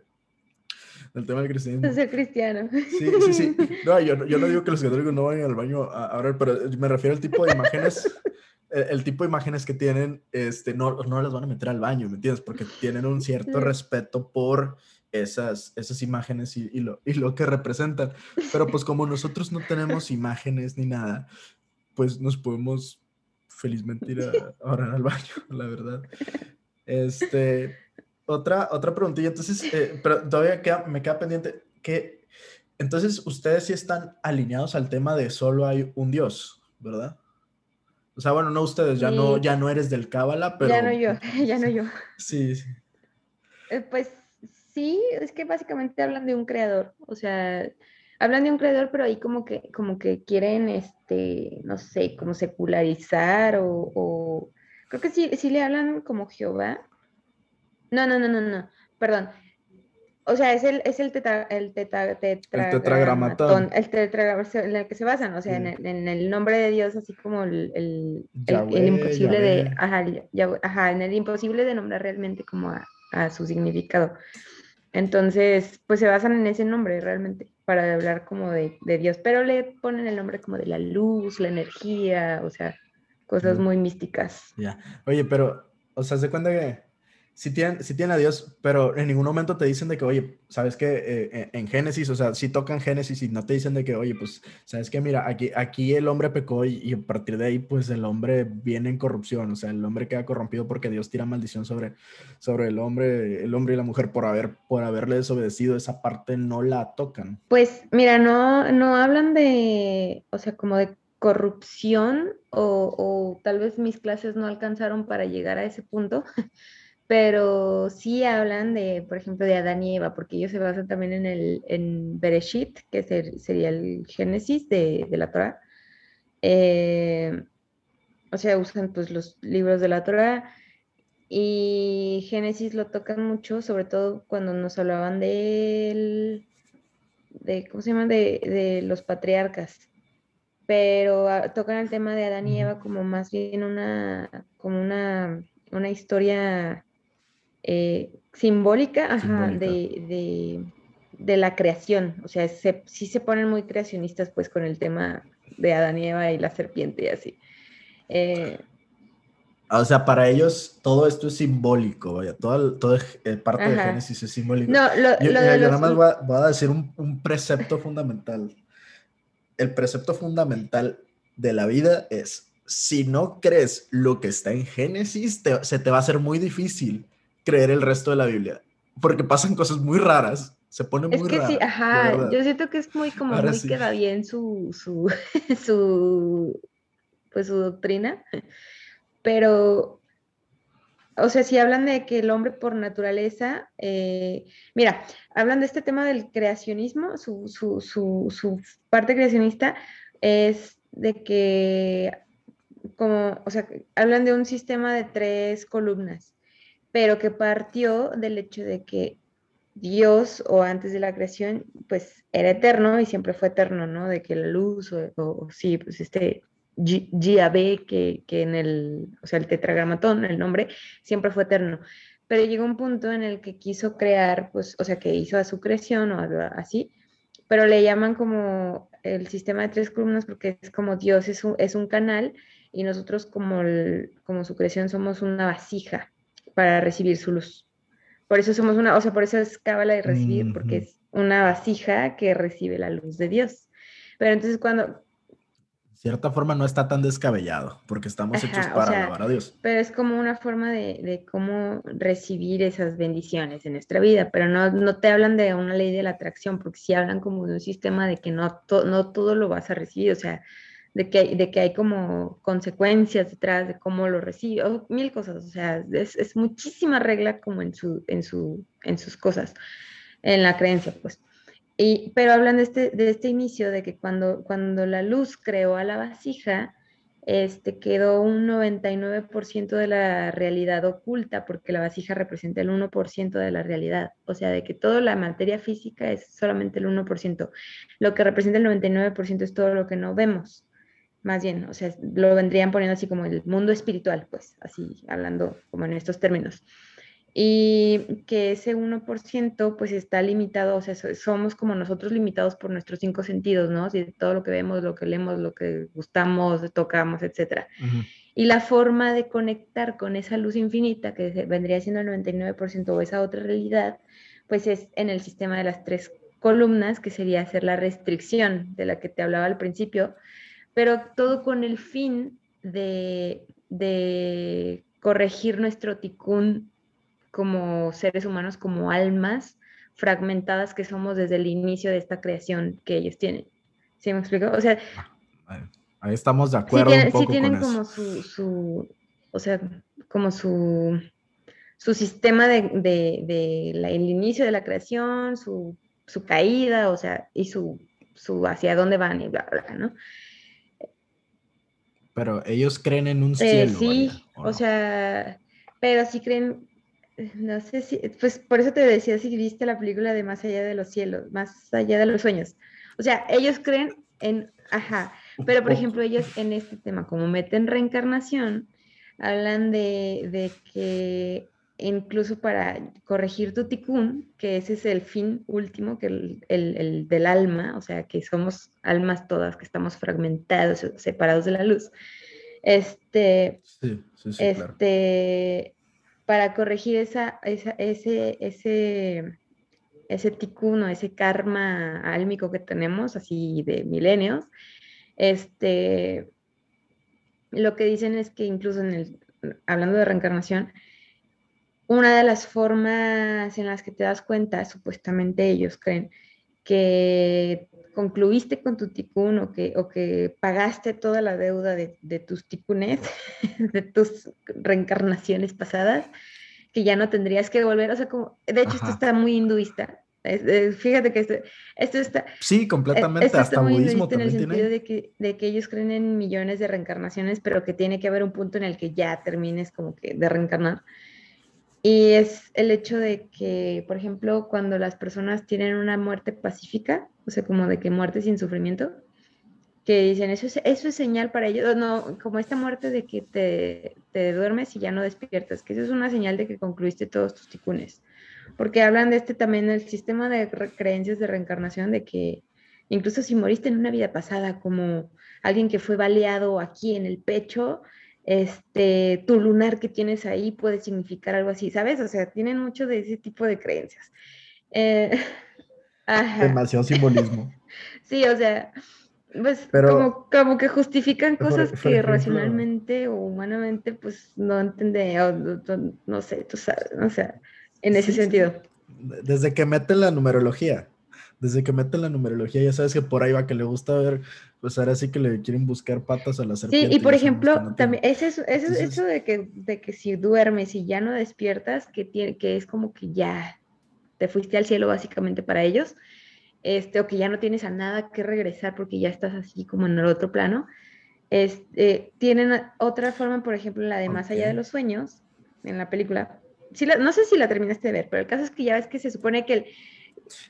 el tema del cristianismo. Ser cristiano. Sí, sí, sí. No, yo, yo no digo que los católicos no vayan al baño a, orar, pero me refiero al tipo de imágenes, [laughs] el, tipo de imágenes que tienen, este, no, no las van a meter al baño, ¿me entiendes? Porque tienen un cierto respeto por esas, esas imágenes y, y, lo, y lo que representan. Pero pues como nosotros no tenemos imágenes ni nada, pues nos podemos felizmente ir a, orar al baño, [laughs] la verdad. Este, otra, otra preguntilla, entonces, eh, pero todavía me queda pendiente que, entonces, ustedes sí están alineados al tema de solo hay un Dios, ¿verdad? O sea, bueno, no ustedes, ya, no, ya no eres del Cábala, pero... Ya no yo, [laughs] [laughs] ya no yo. Sí, sí. Eh, pues sí, es que básicamente hablan de un creador, o sea, hablan de un creador, pero ahí como que, como que quieren, este, no sé, como secularizar o, o... creo que sí, sí le hablan como Jehová, no, no, no, no, no, perdón. O sea, es el, es el, tetra, el, tetra, tetragramatón. El tetragramatón en el que se basan, o sea, en, el, nombre de Dios, así como el, el, el imposible de, ajá, ajá, en el imposible de nombrar realmente como a, a, su significado. Entonces, pues se basan en ese nombre realmente para hablar como de, de, Dios, pero le ponen el nombre como de la luz, la energía, o sea, cosas muy místicas. Ya, oye, pero, o sea, ¿se cuenta que si tienen, si tienen a Dios, pero en ningún momento te dicen de que, oye, ¿sabes qué? Eh, en Génesis, o sea, si tocan Génesis y no te dicen de que, oye, pues, ¿sabes qué? Mira, aquí, aquí el hombre pecó y, a partir de ahí, pues, el hombre viene en corrupción, o sea, el hombre queda corrompido porque Dios tira maldición sobre, sobre el hombre, el hombre y la mujer por, haber, por haberle desobedecido, esa parte no la tocan. Pues, mira, no, no hablan de, o sea, como de corrupción o, o tal vez mis clases no alcanzaron para llegar a ese punto. Pero sí hablan de, por ejemplo, de Adán y Eva, porque ellos se basan también en el en Bereshit, que sería el Génesis de, la Torah. Eh, o sea, usan pues los libros de la Torah y Génesis lo tocan mucho, sobre todo cuando nos hablaban de, de ¿cómo se llama? De, de los patriarcas. Pero ah, tocan el tema de Adán y Eva como más bien una, como una, una historia eh, simbólica, De, la creación. O sea, sí se ponen muy creacionistas pues con el tema de Adán y Eva y la serpiente y así. Eh, o sea, para ellos todo esto es simbólico, vaya, toda, toda parte de Génesis es simbólico. No, yo, nada más voy a, decir un, precepto fundamental. El precepto fundamental de la vida es, si no crees lo que está en Génesis, se te va a hacer muy difícil creer el resto de la Biblia, porque pasan cosas muy raras, se pone muy Es que sí, ajá, yo siento que es muy como muy queda bien su, su, [laughs] su, pues su doctrina, pero, o sea, si hablan de que el hombre por naturaleza, eh, mira, hablan de este tema del creacionismo, su, su, su, su parte creacionista es de que como, o sea, hablan de un sistema de tres columnas pero que partió del hecho de que Dios o antes de la creación, pues era eterno y siempre fue eterno, ¿no? De que la luz o, sí, pues este GAB que, que en el, o sea, el tetragramatón, el nombre, siempre fue eterno. Pero llegó un punto en el que quiso crear, pues, o sea, que hizo a su creación o algo así, pero le llaman como el sistema de tres columnas porque es como Dios es un, es un canal y nosotros como, como su creación somos una vasija para recibir su luz. Por eso somos una, o sea, por eso es cábala de recibir, porque es una vasija que recibe la luz de Dios. Pero entonces cuando... De cierta forma no está tan descabellado, porque estamos hechos para alabar a Dios. Pero es como una forma de, de, cómo recibir esas bendiciones en nuestra vida, pero no, no te hablan de una ley de la atracción, porque sí hablan como de un sistema de que no, no todo lo vas a recibir, o sea, de que, de que hay como consecuencias detrás de cómo lo recibe, mil cosas, o sea, es, es, muchísima regla como en, su, en, su, en sus cosas, en la creencia, pues. Y, pero hablan de este, de este inicio, de que cuando, cuando la luz creó a la vasija, este, quedó un 99% de la realidad oculta, porque la vasija representa el 1% de la realidad. O sea, de que toda la materia física es solamente el 1%. Lo que representa el 99% es todo lo que no vemos más bien, o sea, lo vendrían poniendo así como el mundo espiritual, pues, así hablando como en estos términos. Y que ese 1% pues está limitado, o sea, somos como nosotros limitados por nuestros cinco sentidos, ¿no? Si todo lo que vemos, lo que leemos, lo que gustamos, tocamos, etc. Y la forma de conectar con esa luz infinita, que vendría siendo el 99% o esa otra realidad, pues es en el sistema de las tres columnas, que sería hacer la restricción de la que te hablaba al principio, pero todo con el fin de, corregir nuestro ticún como seres humanos, como almas fragmentadas que somos desde el inicio de esta creación que ellos tienen. ¿Sí me explico? O sea, ahí estamos de acuerdo. Sí, un poco tienen como su, o sea, como su, su sistema de, el inicio de la creación, su, caída, o sea, y su, su hacia dónde van y bla, bla, ¿no? Pero ellos creen en un eh, cielo. sí, o, sea, pero sí creen, no sé si, pues por eso te decía si viste la película de Más allá de los cielos, Más allá de los sueños. O sea, ellos creen en, ajá, pero por ejemplo ellos en este tema, como meten reencarnación, hablan de, de que incluso para corregir tu tikkun, que ese es el fin último, que el, el, del alma, o sea, que somos almas todas, que estamos fragmentados, separados de la luz. Este, este, para corregir esa, ese, ese, ese tikkun ese karma álmico que tenemos, así de milenios, este, lo que dicen es que incluso en el, hablando de reencarnación, una de las formas en las que te das cuenta, supuestamente ellos creen, que concluiste con tu ticún o que, o que pagaste toda la deuda de, tus ticunes, [laughs] de tus reencarnaciones pasadas, que ya no tendrías que volver. O sea, como, de hecho, esto está muy hinduista. fíjate que esto, esto, está. Sí, completamente. Esto hasta muy budismo en el sentido de, que, de que ellos creen en millones de reencarnaciones, pero que tiene que haber un punto en el que ya termines como que de reencarnar. Y es el hecho de que, por ejemplo, cuando las personas tienen una muerte pacífica, o sea, como de que muerte sin sufrimiento, que dicen, eso es, eso es señal para ellos, no, como esta muerte de que te, te duermes y ya no despiertas, que eso es una señal de que concluiste todos tus ticunes. Porque hablan de este también, el sistema de creencias de reencarnación, de que incluso si moriste en una vida pasada, como alguien que fue baleado aquí en el pecho, este, tu lunar que tienes ahí puede significar algo así, ¿sabes? O sea, tienen mucho de ese tipo de creencias. Eh, [laughs] Demasiado simbolismo. [laughs] sí, o sea, pues como, como, que justifican cosas que racionalmente o humanamente pues no entiende, no, sé, tú sabes, o sea, en ese sentido. Desde que meten la numerología, desde que meten la numerología, ya sabes que por ahí va que le gusta ver pues ahora sí que le quieren buscar patas a la serpiente. Sí, y por ejemplo, también es eso, es eso de que, de que si duermes y ya no despiertas, que, tiene, que es como que ya te fuiste al cielo básicamente para ellos, este, o que ya no tienes a nada que regresar porque ya estás así como en el otro plano. Este, tienen otra forma, por ejemplo, la de Más allá de los sueños, en la película. No sé si la terminaste de ver, pero el caso es que ya ves que se supone que el,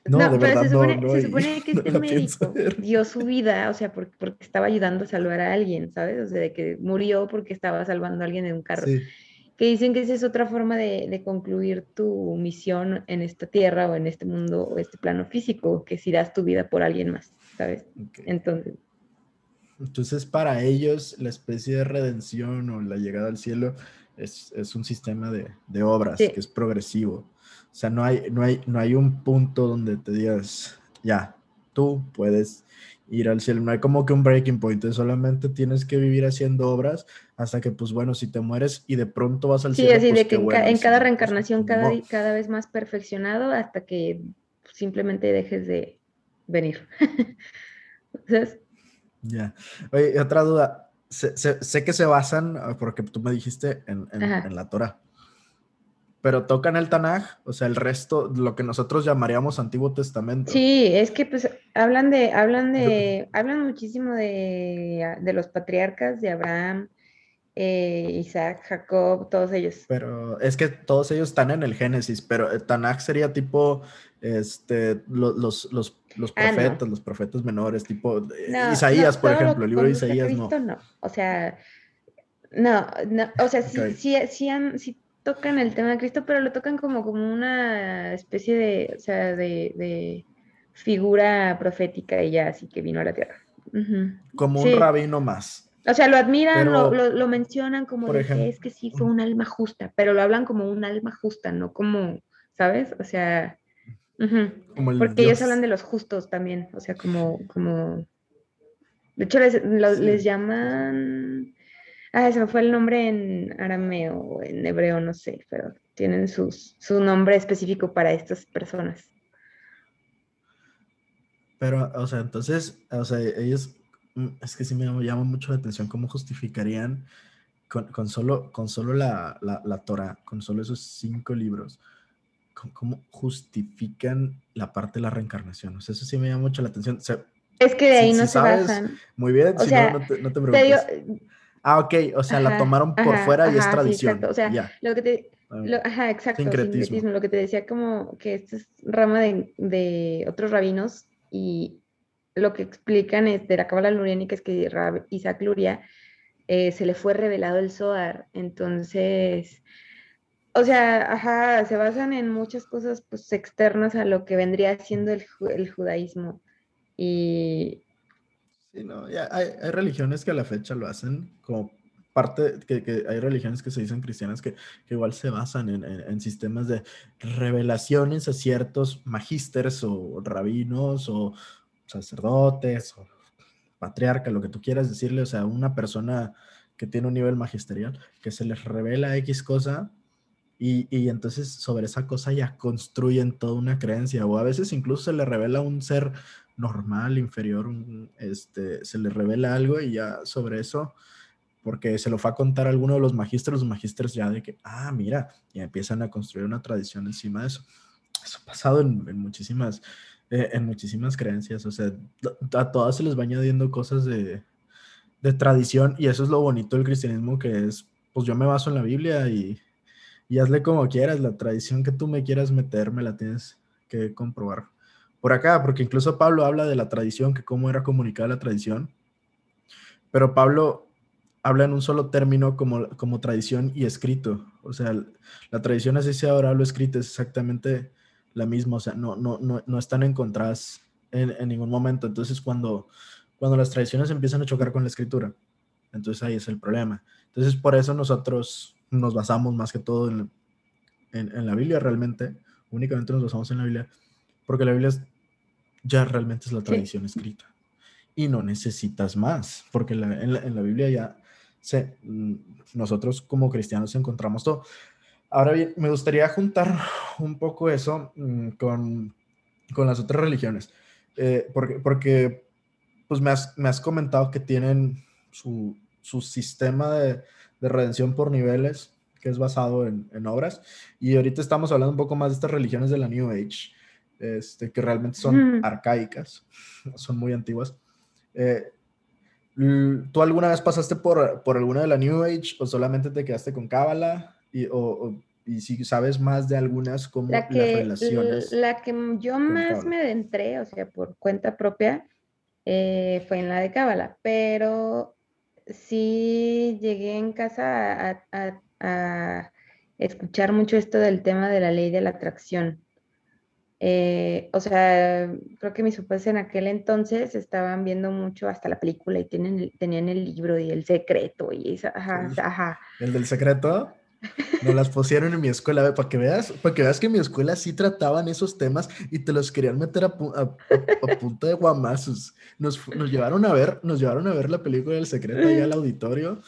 no, pero se, supone, [laughs] que este médico dio su vida, o sea, porque, porque, estaba ayudando a salvar a alguien, ¿sabes? O sea, de que murió porque estaba salvando a alguien en un carro. Que dicen que esa es otra forma de, de, concluir tu misión en esta tierra o en este mundo o este plano físico, que si das tu vida por alguien más, ¿sabes? Entonces. Entonces, para ellos, la especie de redención o la llegada al cielo es, es un sistema de, de obras que es progresivo. O sea, no hay, no hay, no hay un punto donde te digas, ya, tú puedes ir al cielo. No hay como que un breaking point, solamente tienes que vivir haciendo obras hasta que, pues bueno, si te mueres y de pronto vas al cielo. Sí, así pues de que en, cada pues, reencarnación cada, cada vez más perfeccionado hasta que simplemente dejes de venir. [laughs] Ya. Oye, otra duda. Sé, que se basan, porque tú me dijiste, en, en la Torah pero tocan el Tanaj, o sea, el resto, lo que nosotros llamaríamos Antiguo Testamento. Sí, es que pues hablan de, hablan de, hablan muchísimo de, de los patriarcas, de Abraham, eh, Isaac, Jacob, todos ellos. Pero es que todos ellos están en el Génesis, pero el Tanaj sería tipo, este, los, los, los, ah, profetas, los profetas menores, tipo Isaías, por ejemplo, el libro de Isaías, no. no. O sea, no, no, o sea, sí, sí, sí, han, sí tocan el tema de Cristo, pero lo tocan como, como una especie de, o sea, de, figura profética y ya, así que vino a la tierra. Como un rabino más. O sea, lo admiran, lo, mencionan como de que es que sí fue un alma justa, pero lo hablan como un alma justa, no como, ¿sabes? O sea, porque ellos hablan de los justos también, o sea, como, como, de hecho les, les llaman Ah, se me fue el nombre en arameo o en hebreo, no sé, pero tienen sus, su nombre específico para estas personas. Pero, o sea, entonces, o sea, ellos, mm, es que sí me llama mucho la atención cómo justificarían con, solo, con solo la, la, Torah, con solo esos cinco libros, cómo justifican la parte de la reencarnación. O sea, eso sí me llama mucho la atención. es que de ahí no se basan. Muy bien, si no, no te, no te preocupes. Ah, ok, o sea, la tomaron por fuera y es tradición. exacto. O sea, lo que te, ajá, exacto, sincretismo. Lo que te decía como que esto es rama de, otros rabinos y lo que explican es de la cábala luriánica es que Isaac Luria eh, se le fue revelado el Zohar, entonces, o sea, ajá, se basan en muchas cosas pues externas a lo que vendría siendo el, el judaísmo y, Sí, no, ya hay, religiones que a la fecha lo hacen como parte que, hay religiones que se dicen cristianas que, igual se basan en, sistemas de revelaciones a ciertos magísteres o rabinos o sacerdotes o patriarca, lo que tú quieras decirle, o sea, una persona que tiene un nivel magisterial, que se les revela X cosa y, y, entonces sobre esa cosa ya construyen toda una creencia o a veces incluso se le revela un ser normal, inferior, este, se le revela algo y ya sobre eso porque se lo fue a contar a alguno de los magísteres, los ya de que, ah, mira, y empiezan a construir una tradición encima de eso. Eso ha pasado en, muchísimas, eh, en muchísimas creencias, o sea, a todas se les va añadiendo cosas de, de, tradición y eso es lo bonito del cristianismo que es, pues yo me baso en la Biblia y, y hazle como quieras, la tradición que tú me quieras meter me la tienes que comprobar por acá, porque incluso Pablo habla de la tradición, que cómo era comunicada la tradición, pero Pablo habla en un solo término como, como tradición y escrito. O sea, la tradición así sea ahora lo escrito es exactamente la misma, o sea, no, no, no, no están encontradas en, en, ningún momento. Entonces, cuando, cuando las tradiciones empiezan a chocar con la escritura, entonces ahí es el problema. Entonces, por eso nosotros nos basamos más que todo en, en, la Biblia realmente, únicamente nos basamos en la Biblia, porque la Biblia ya realmente es la tradición escrita. Y no necesitas más, porque la, en, la, Biblia ya Mm, nosotros como cristianos encontramos todo. Ahora bien, me gustaría juntar un poco eso mm, con, con las otras religiones, eh, porque, porque pues me has, me has, comentado que tienen su, su sistema de, de, redención por niveles, que es basado en, en, obras, y ahorita estamos hablando un poco más de estas religiones de la New Age, este, que realmente son arcaicas, son muy antiguas. Eh, ¿Tú alguna vez pasaste por, por alguna de la New Age o solamente te quedaste con Cábala? Y, o, y si sabes más de algunas, como las relaciones? La que yo más me adentré, o sea, por cuenta propia, eh, fue en la de Cábala, pero sí llegué en casa a, a, a escuchar mucho esto del tema de la ley de la atracción. Eh, o sea, creo que mis papás en aquel entonces estaban viendo mucho hasta la película y tienen, tenían el libro y el secreto y esa, ajá, ajá. ¿El del secreto? Nos las pusieron en mi escuela, para que veas, para que veas que en mi escuela sí trataban esos temas y te los querían meter a, a, punto de guamazos. Nos, nos, llevaron a ver, nos llevaron a ver la película del secreto allá al auditorio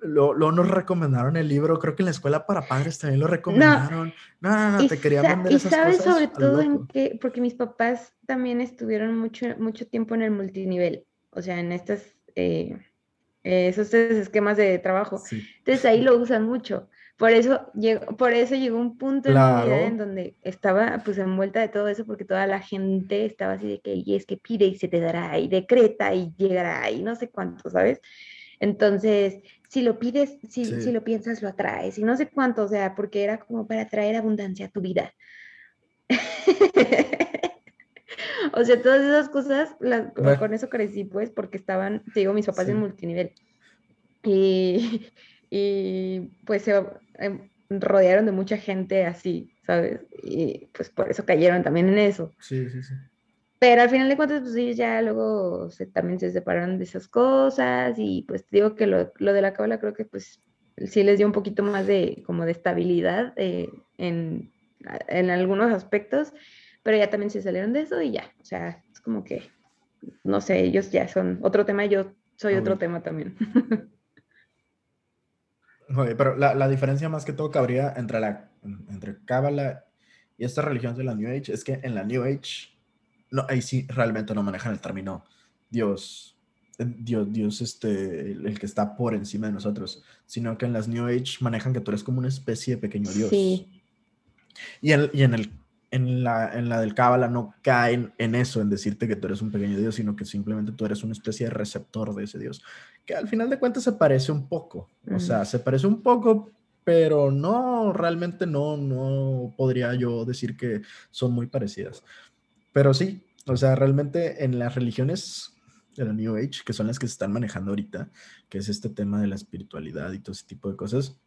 Luego nos recomendaron el libro, creo que en la escuela para padres también lo recomendaron. No, no, no, te quería vender esas Y sabes sobre todo en qué, porque mis papás también estuvieron mucho, mucho tiempo en el multinivel, o sea, en estas, eh, esos esquemas de trabajo. Entonces ahí lo usan mucho. Por eso, llegó, por eso llegó un punto en mi vida en donde estaba pues envuelta de todo eso, porque toda la gente estaba así de que, y es que pide y se te dará, y decreta y llegará, y no sé cuánto, ¿sabes? Entonces, si lo pides, si, si, lo piensas, lo atraes. Y no sé cuánto, o sea, porque era como para traer abundancia a tu vida. [laughs] o sea, todas esas cosas, con eso crecí, pues, porque estaban, te digo, mis papás en multinivel. Y, [laughs] y pues se em, rodearon de mucha gente así, ¿sabes? Y pues por eso cayeron también en eso. Sí, sí, sí. Pero al final de cuentas, pues ellos ya luego se, también se separaron de esas cosas y pues digo que lo, lo de la cábala creo que pues sí les dio un poquito más de como de estabilidad eh, en, en, algunos aspectos, pero ya también se salieron de eso y ya, o sea, es como que, no sé, ellos ya son otro tema, yo soy otro tema también. [laughs] Oye, pero la, la, diferencia más que todo cabría entre la entre cábala y esta religión de la New Age es que en la New Age no, ahí sí realmente no manejan el término Dios, eh, Dios, Dios este, el, que está por encima de nosotros, sino que en las New Age manejan que tú eres como una especie de pequeño Dios. Sí. Y, en, y en, el, en, la, en la del Cábala no caen en eso, en decirte que tú eres un pequeño Dios, sino que simplemente tú eres una especie de receptor de ese Dios, que al final de cuentas se parece un poco, o sea, se parece un poco, pero no, realmente no, no podría yo decir que son muy parecidas. Pero sí, o sea, realmente en las religiones de la New Age, que son las que se están manejando ahorita, que es este tema de la espiritualidad y todo ese tipo de cosas,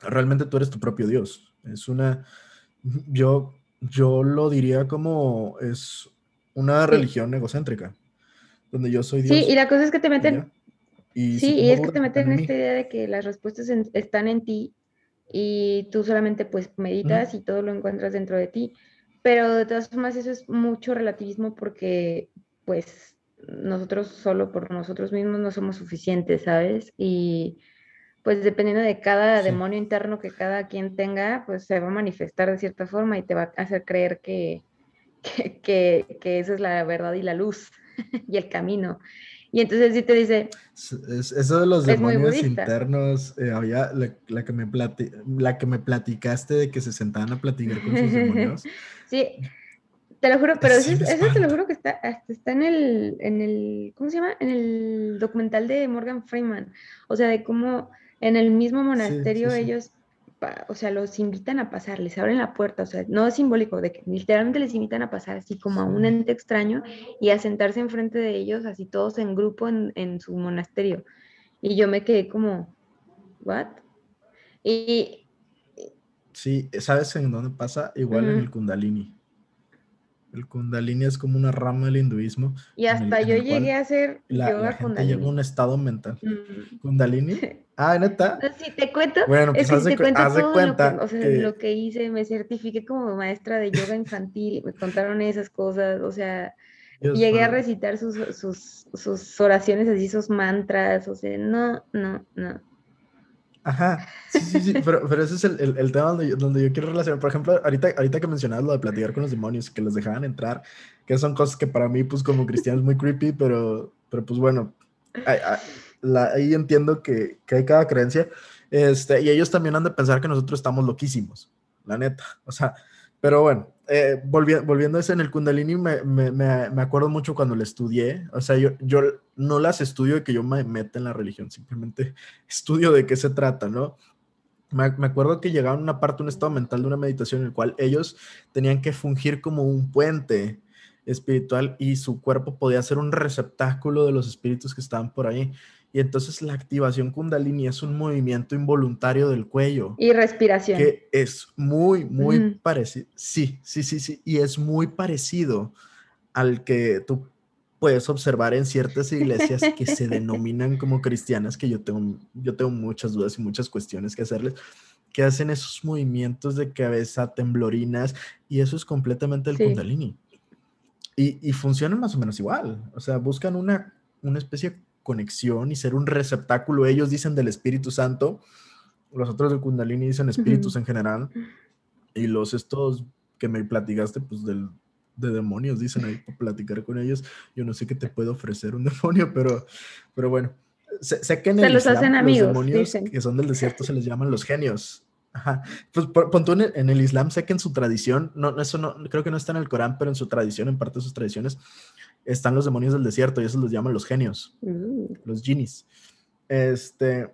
realmente tú eres tu propio Dios. Es una, yo, yo lo diría como es una religión egocéntrica, donde yo soy Dios. Sí, y la cosa es que te meten, Y sí, y es que te meten en esta idea de que las respuestas están en ti y tú solamente pues meditas y todo lo encuentras dentro de ti. Pero de todas formas eso es mucho relativismo porque pues nosotros solo por nosotros mismos no somos suficientes, ¿sabes? Y pues dependiendo de cada demonio interno que cada quien tenga, pues se va a manifestar de cierta forma y te va a hacer creer que, que, que, esa es la verdad y la luz [laughs] y el camino. Y entonces sí te dice... Eso de los demonios internos, eh, había la, que me la que me platicaste de que se sentaban a platicar con sus demonios. [laughs] sí, te lo juro, pero eso, te lo juro que está, está en el, en el, ¿cómo se llama? En el documental de Morgan Freeman. O sea, de cómo en el mismo monasterio ellos, o sea, los invitan a pasar, les abren la puerta, o sea, no es simbólico, de que literalmente les invitan a pasar así como a un ente extraño y a sentarse enfrente de ellos, así todos en grupo en, su monasterio. Y yo me quedé como, ¿what? Y... Sí, ¿sabes en dónde pasa? Igual en el Kundalini. El Kundalini es como una rama del hinduismo. Y hasta yo llegué a hacer la, yoga la gente llega a un estado mental. Mm. ¿Kundalini? [laughs] Ah, neta. Si te cuento, bueno, pues es que te cuento todo cuenta lo que, o sea, lo que hice, me certifiqué como maestra de yoga infantil, me contaron esas cosas, o sea, llegué a recitar sus, sus, sus oraciones así, sus mantras, o sea, no, no, no. Ajá, sí, sí, sí, pero, pero ese es el, el, tema donde yo, donde yo, quiero relacionar. Por ejemplo, ahorita, ahorita que mencionabas lo de platicar con los demonios, que los dejaban entrar, que son cosas que para mí, pues como cristiano es muy creepy, pero, pero pues bueno, ahí entiendo que, que, hay cada creencia. Este, y ellos también han de pensar que nosotros estamos loquísimos, la neta. O sea, pero bueno, eh, volviendo a eso en el Kundalini, me, me, me, acuerdo mucho cuando lo estudié. O sea, yo, yo no las estudio de que yo me meta en la religión, simplemente [laughs] estudio de qué se trata, ¿no? Me, me acuerdo que llegaban a una parte, un estado mental de una meditación en el cual ellos tenían que fungir como un puente espiritual y su cuerpo podía ser un receptáculo de los espíritus que estaban por ahí. Y entonces la activación kundalini es un movimiento involuntario del cuello. Y respiración. Que es muy, muy parecido. Sí, sí, sí, sí. Y es muy parecido al que tú puedes observar en ciertas iglesias que se [laughs] denominan como cristianas, que yo tengo, yo tengo muchas dudas y muchas cuestiones que hacerles, que hacen esos movimientos de cabeza temblorinas y eso es completamente el kundalini. Y, y funcionan más o menos igual. O sea, buscan una, una especie de conexión y ser un receptáculo. Ellos dicen del Espíritu Santo, los otros de Kundalini dicen espíritus en general, y los estos que me platicaste, pues del, de demonios, dicen ahí, para platicar con ellos. Yo no sé qué te puede ofrecer un [laughs] demonio, pero, pero bueno. Sé, que en el los Islam, los demonios que son del desierto se les llaman los genios. Ajá. Pues pon tú en el, Islam, sé que en su tradición, no, eso no, creo que no está en el Corán, pero en su tradición, en parte de sus tradiciones, están los demonios del desierto y esos los llaman los genios, mm. los genies. Este,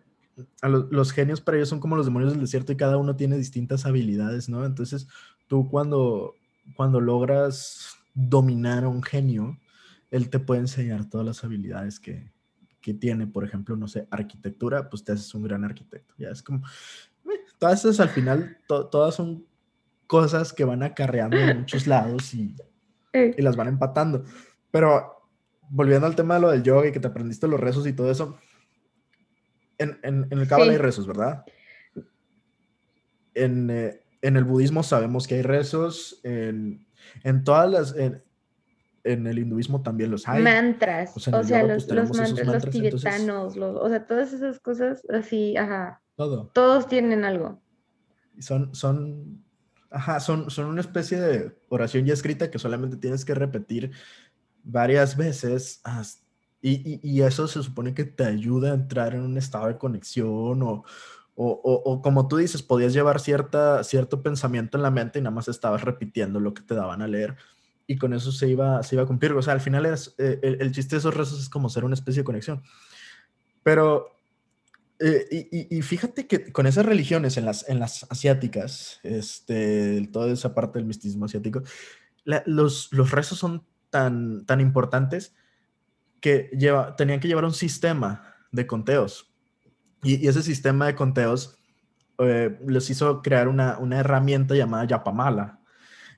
los, genios para ellos son como los demonios del desierto y cada uno tiene distintas habilidades, ¿no? Entonces, tú cuando, cuando logras dominar a un genio, él te puede enseñar todas las habilidades que, que tiene, por ejemplo, no sé, arquitectura, pues te haces un gran arquitecto. Ya es como, eh, todas esas al final, todas son cosas que van acarreando en muchos lados y, y las van empatando. Pero volviendo al tema de lo del yoga y que te aprendiste los rezos y todo eso, en, en, el Kabbalah hay rezos, ¿verdad? En, eh, en, el budismo sabemos que hay rezos, en, en todas las... En, el hinduismo también los hay. Mantras, pues o sea, los, los, mantras, los tibetanos, los, o sea, todas esas cosas así, ajá. Todo. Todos tienen algo. Son, son, ajá, son, son una especie de oración ya escrita que solamente tienes que repetir varias veces y, y, eso se supone que te ayuda a entrar en un estado de conexión o, o, o, como tú dices, podías llevar cierta, cierto pensamiento en la mente y nada más estabas repitiendo lo que te daban a leer y con eso se iba, se iba a cumplir. O sea, al final es, eh, el, chiste de esos rezos es como ser una especie de conexión. Pero, eh, y, y, fíjate que con esas religiones en las, en las asiáticas, este, toda esa parte del misticismo asiático, los, los rezos son tan, tan importantes que lleva, tenían que llevar un sistema de conteos. Y, ese sistema de conteos eh, les hizo crear una, una, herramienta llamada Yapamala.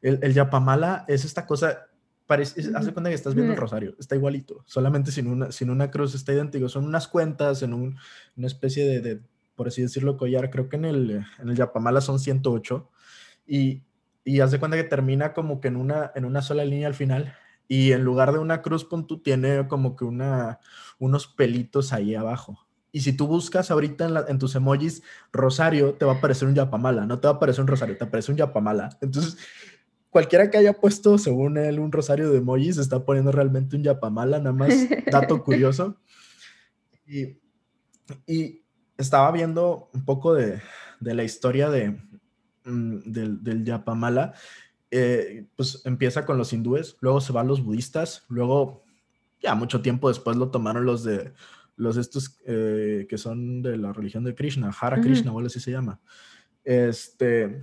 El, el Yapamala es esta cosa parece, hace cuenta que estás viendo el rosario, está igualito, solamente sin una, sin una cruz está idéntico, son unas cuentas en un, una especie de, de, por así decirlo, collar, creo que en el, en el Yapamala son 108, y, y hace cuenta que termina como que en una, en una sola línea al final, y en lugar de una cruz, punto, tiene como que una, unos pelitos ahí abajo. Y si tú buscas ahorita en, en, tus emojis Rosario, te va a aparecer un Yapamala, no te va a aparecer un Rosario, te aparece un Yapamala. Entonces, cualquiera que haya puesto, según él, un rosario de emojis, está poniendo realmente un yapamala, nada más [laughs] dato curioso. Y, y, estaba viendo un poco de, de la historia de, mm, del, del, yapamala. Eh, pues empieza con los hindúes, luego se van los budistas, luego ya mucho tiempo después lo tomaron los de los estos eh, que son de la religión de Krishna, Hara Krishna, o así se llama. Este,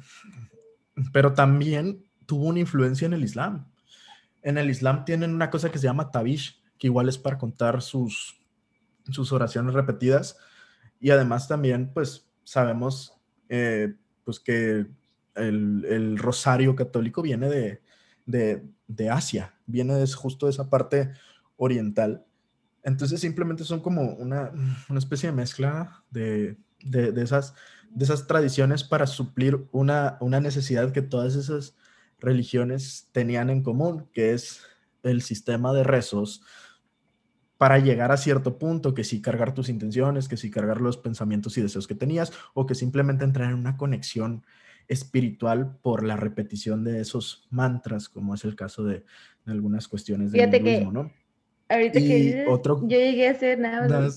pero también tuvo una influencia en el Islam. En el Islam tienen una cosa que se llama tabish, que igual es para contar sus, sus oraciones repetidas. Y además también, pues, sabemos eh, pues que el, el, rosario católico viene de, de, de, Asia, viene de justo de esa parte oriental. Entonces simplemente son como una, una especie de mezcla de, de, esas, de esas tradiciones para suplir una, una necesidad que todas esas religiones tenían en común, que es el sistema de rezos para llegar a cierto punto, que si cargar tus intenciones, que si cargar los pensamientos y deseos que tenías, o que simplemente entrar en una conexión espiritual por la repetición de esos mantras, como es el caso de, de algunas cuestiones del hinduismo, ¿no? Ahorita que otro, yo llegué a hacer nada,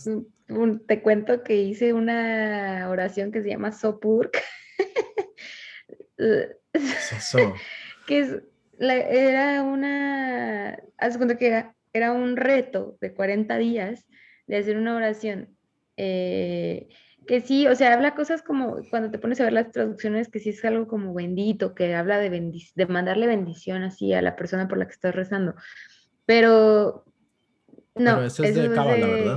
te cuento que hice una oración que se llama Sopurk. [laughs] ¿Qué es eso? [laughs] que es, era una, haz cuenta que era, era un reto de 40 días de hacer una oración. Eh, que sí, o sea, habla cosas como cuando te pones a ver las traducciones, que sí es algo como bendito, que habla de, de mandarle bendición así a la persona por la que estás rezando. Pero no, pero es de Kabbalah, ¿verdad?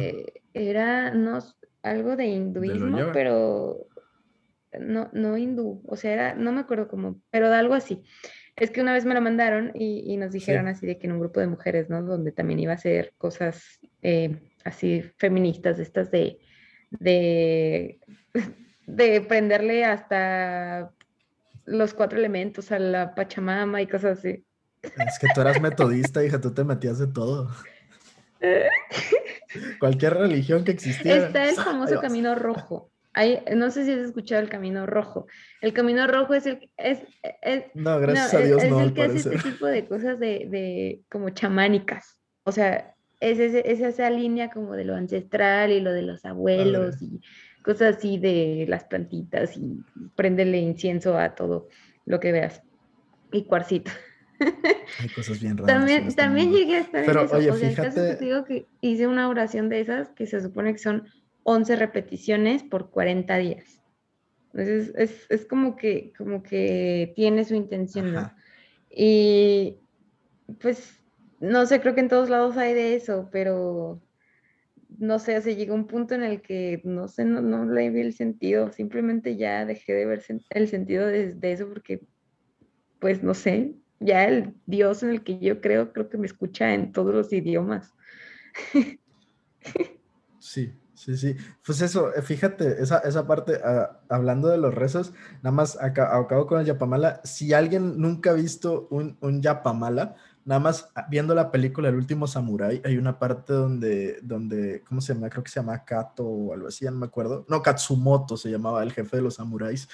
Era no, algo de hinduismo, pero no, no hindú, o sea, era, no me acuerdo cómo, pero de algo así. Es que una vez me lo mandaron y, nos dijeron así de que en un grupo de mujeres, ¿no? Donde también iba a ser cosas eh, así feministas, estas de, de, [laughs] de prenderle hasta los cuatro elementos a la Pachamama y cosas así. Es que tú eras metodista, hija, tú te metías de todo. [laughs] Cualquier religión que existiera. Está el famoso camino rojo no sé si has escuchado el Camino Rojo. El Camino Rojo es el, es, no, gracias a Dios, es, no, el que hace este tipo de cosas de, de como chamánicas. O sea, es, es, esa línea como de lo ancestral y lo de los abuelos y cosas así de las plantitas y prenderle incienso a todo lo que veas. Y cuarcito. [laughs] Hay cosas bien raras. También, también llegué a estar Pero, en eso. Oye, o sea, fíjate... el caso que te digo que hice una oración de esas que se supone que son 11 repeticiones por 40 días. Entonces es, es como, que, como que tiene su intención, ¿no? Y pues, no sé, creo que en todos lados hay de eso, pero no sé, se llegó un punto en el que no sé, no, no le vi el sentido, simplemente ya dejé de ver el sentido de, eso porque, pues no sé, ya el Dios en el que yo creo, creo que me escucha en todos los idiomas. [laughs] Sí, Sí, sí. Pues eso, eh, fíjate, esa, esa parte, uh, hablando de los rezos, nada más acá, acabo con el Yapamala. Si alguien nunca ha visto un, un Yapamala, nada más viendo la película El último Samurai, hay una parte donde, donde, ¿cómo se llama? Creo que se llama Kato o algo así, ya no me acuerdo. No, Katsumoto se llamaba el jefe de los samuráis.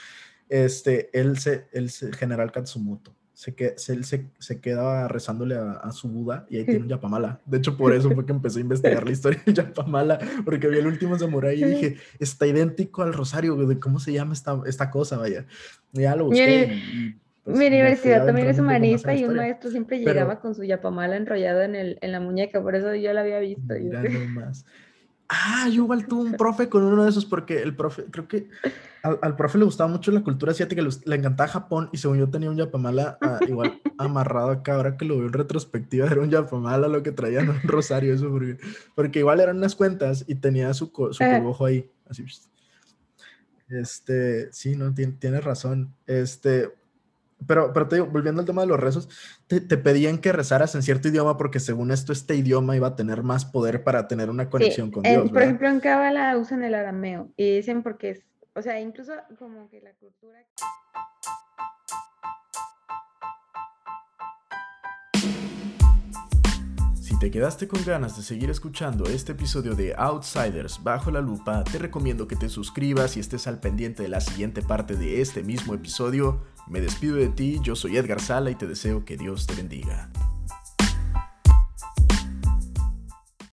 Este, él se, el general Katsumoto se, que, se, se, se quedaba rezándole a, su Buda y ahí tiene un Yapamala. De hecho, por eso fue que empecé a investigar la [laughs] historia del Yapamala, porque vi el último Samurai y dije, está idéntico al rosario, de cómo se llama esta, esta cosa, vaya. ya lo busqué. Pues, mi universidad también es humanista y un maestro siempre llegaba con su yapamala enrollado en, el, en la muñeca, por eso yo la había visto. Ah, yo igual tuve un profe con uno de esos porque el profe, creo que al, profe le gustaba mucho la cultura asiática, le, encantaba Japón y según yo tenía un yapamala ah, igual [laughs] amarrado acá, ahora que lo veo en retrospectiva era un yapamala lo que traía, no un rosario, eso porque, porque igual eran unas cuentas y tenía su, su cogojo ahí, así. Este, sí, no, tiene, tienes razón. Este, Pero, pero te digo, volviendo al tema de los rezos, te, pedían que rezaras en cierto idioma porque según esto este idioma iba a tener más poder para tener una conexión con Dios. por ejemplo, en Kabbalah usan el arameo y dicen porque es, o sea, incluso como que la cultura... te quedaste con ganas de seguir escuchando este episodio de Outsiders bajo la lupa, te recomiendo que te suscribas y estés al pendiente de la siguiente parte de este mismo episodio. Me despido de ti, yo soy Edgar Sala y te deseo que Dios te bendiga.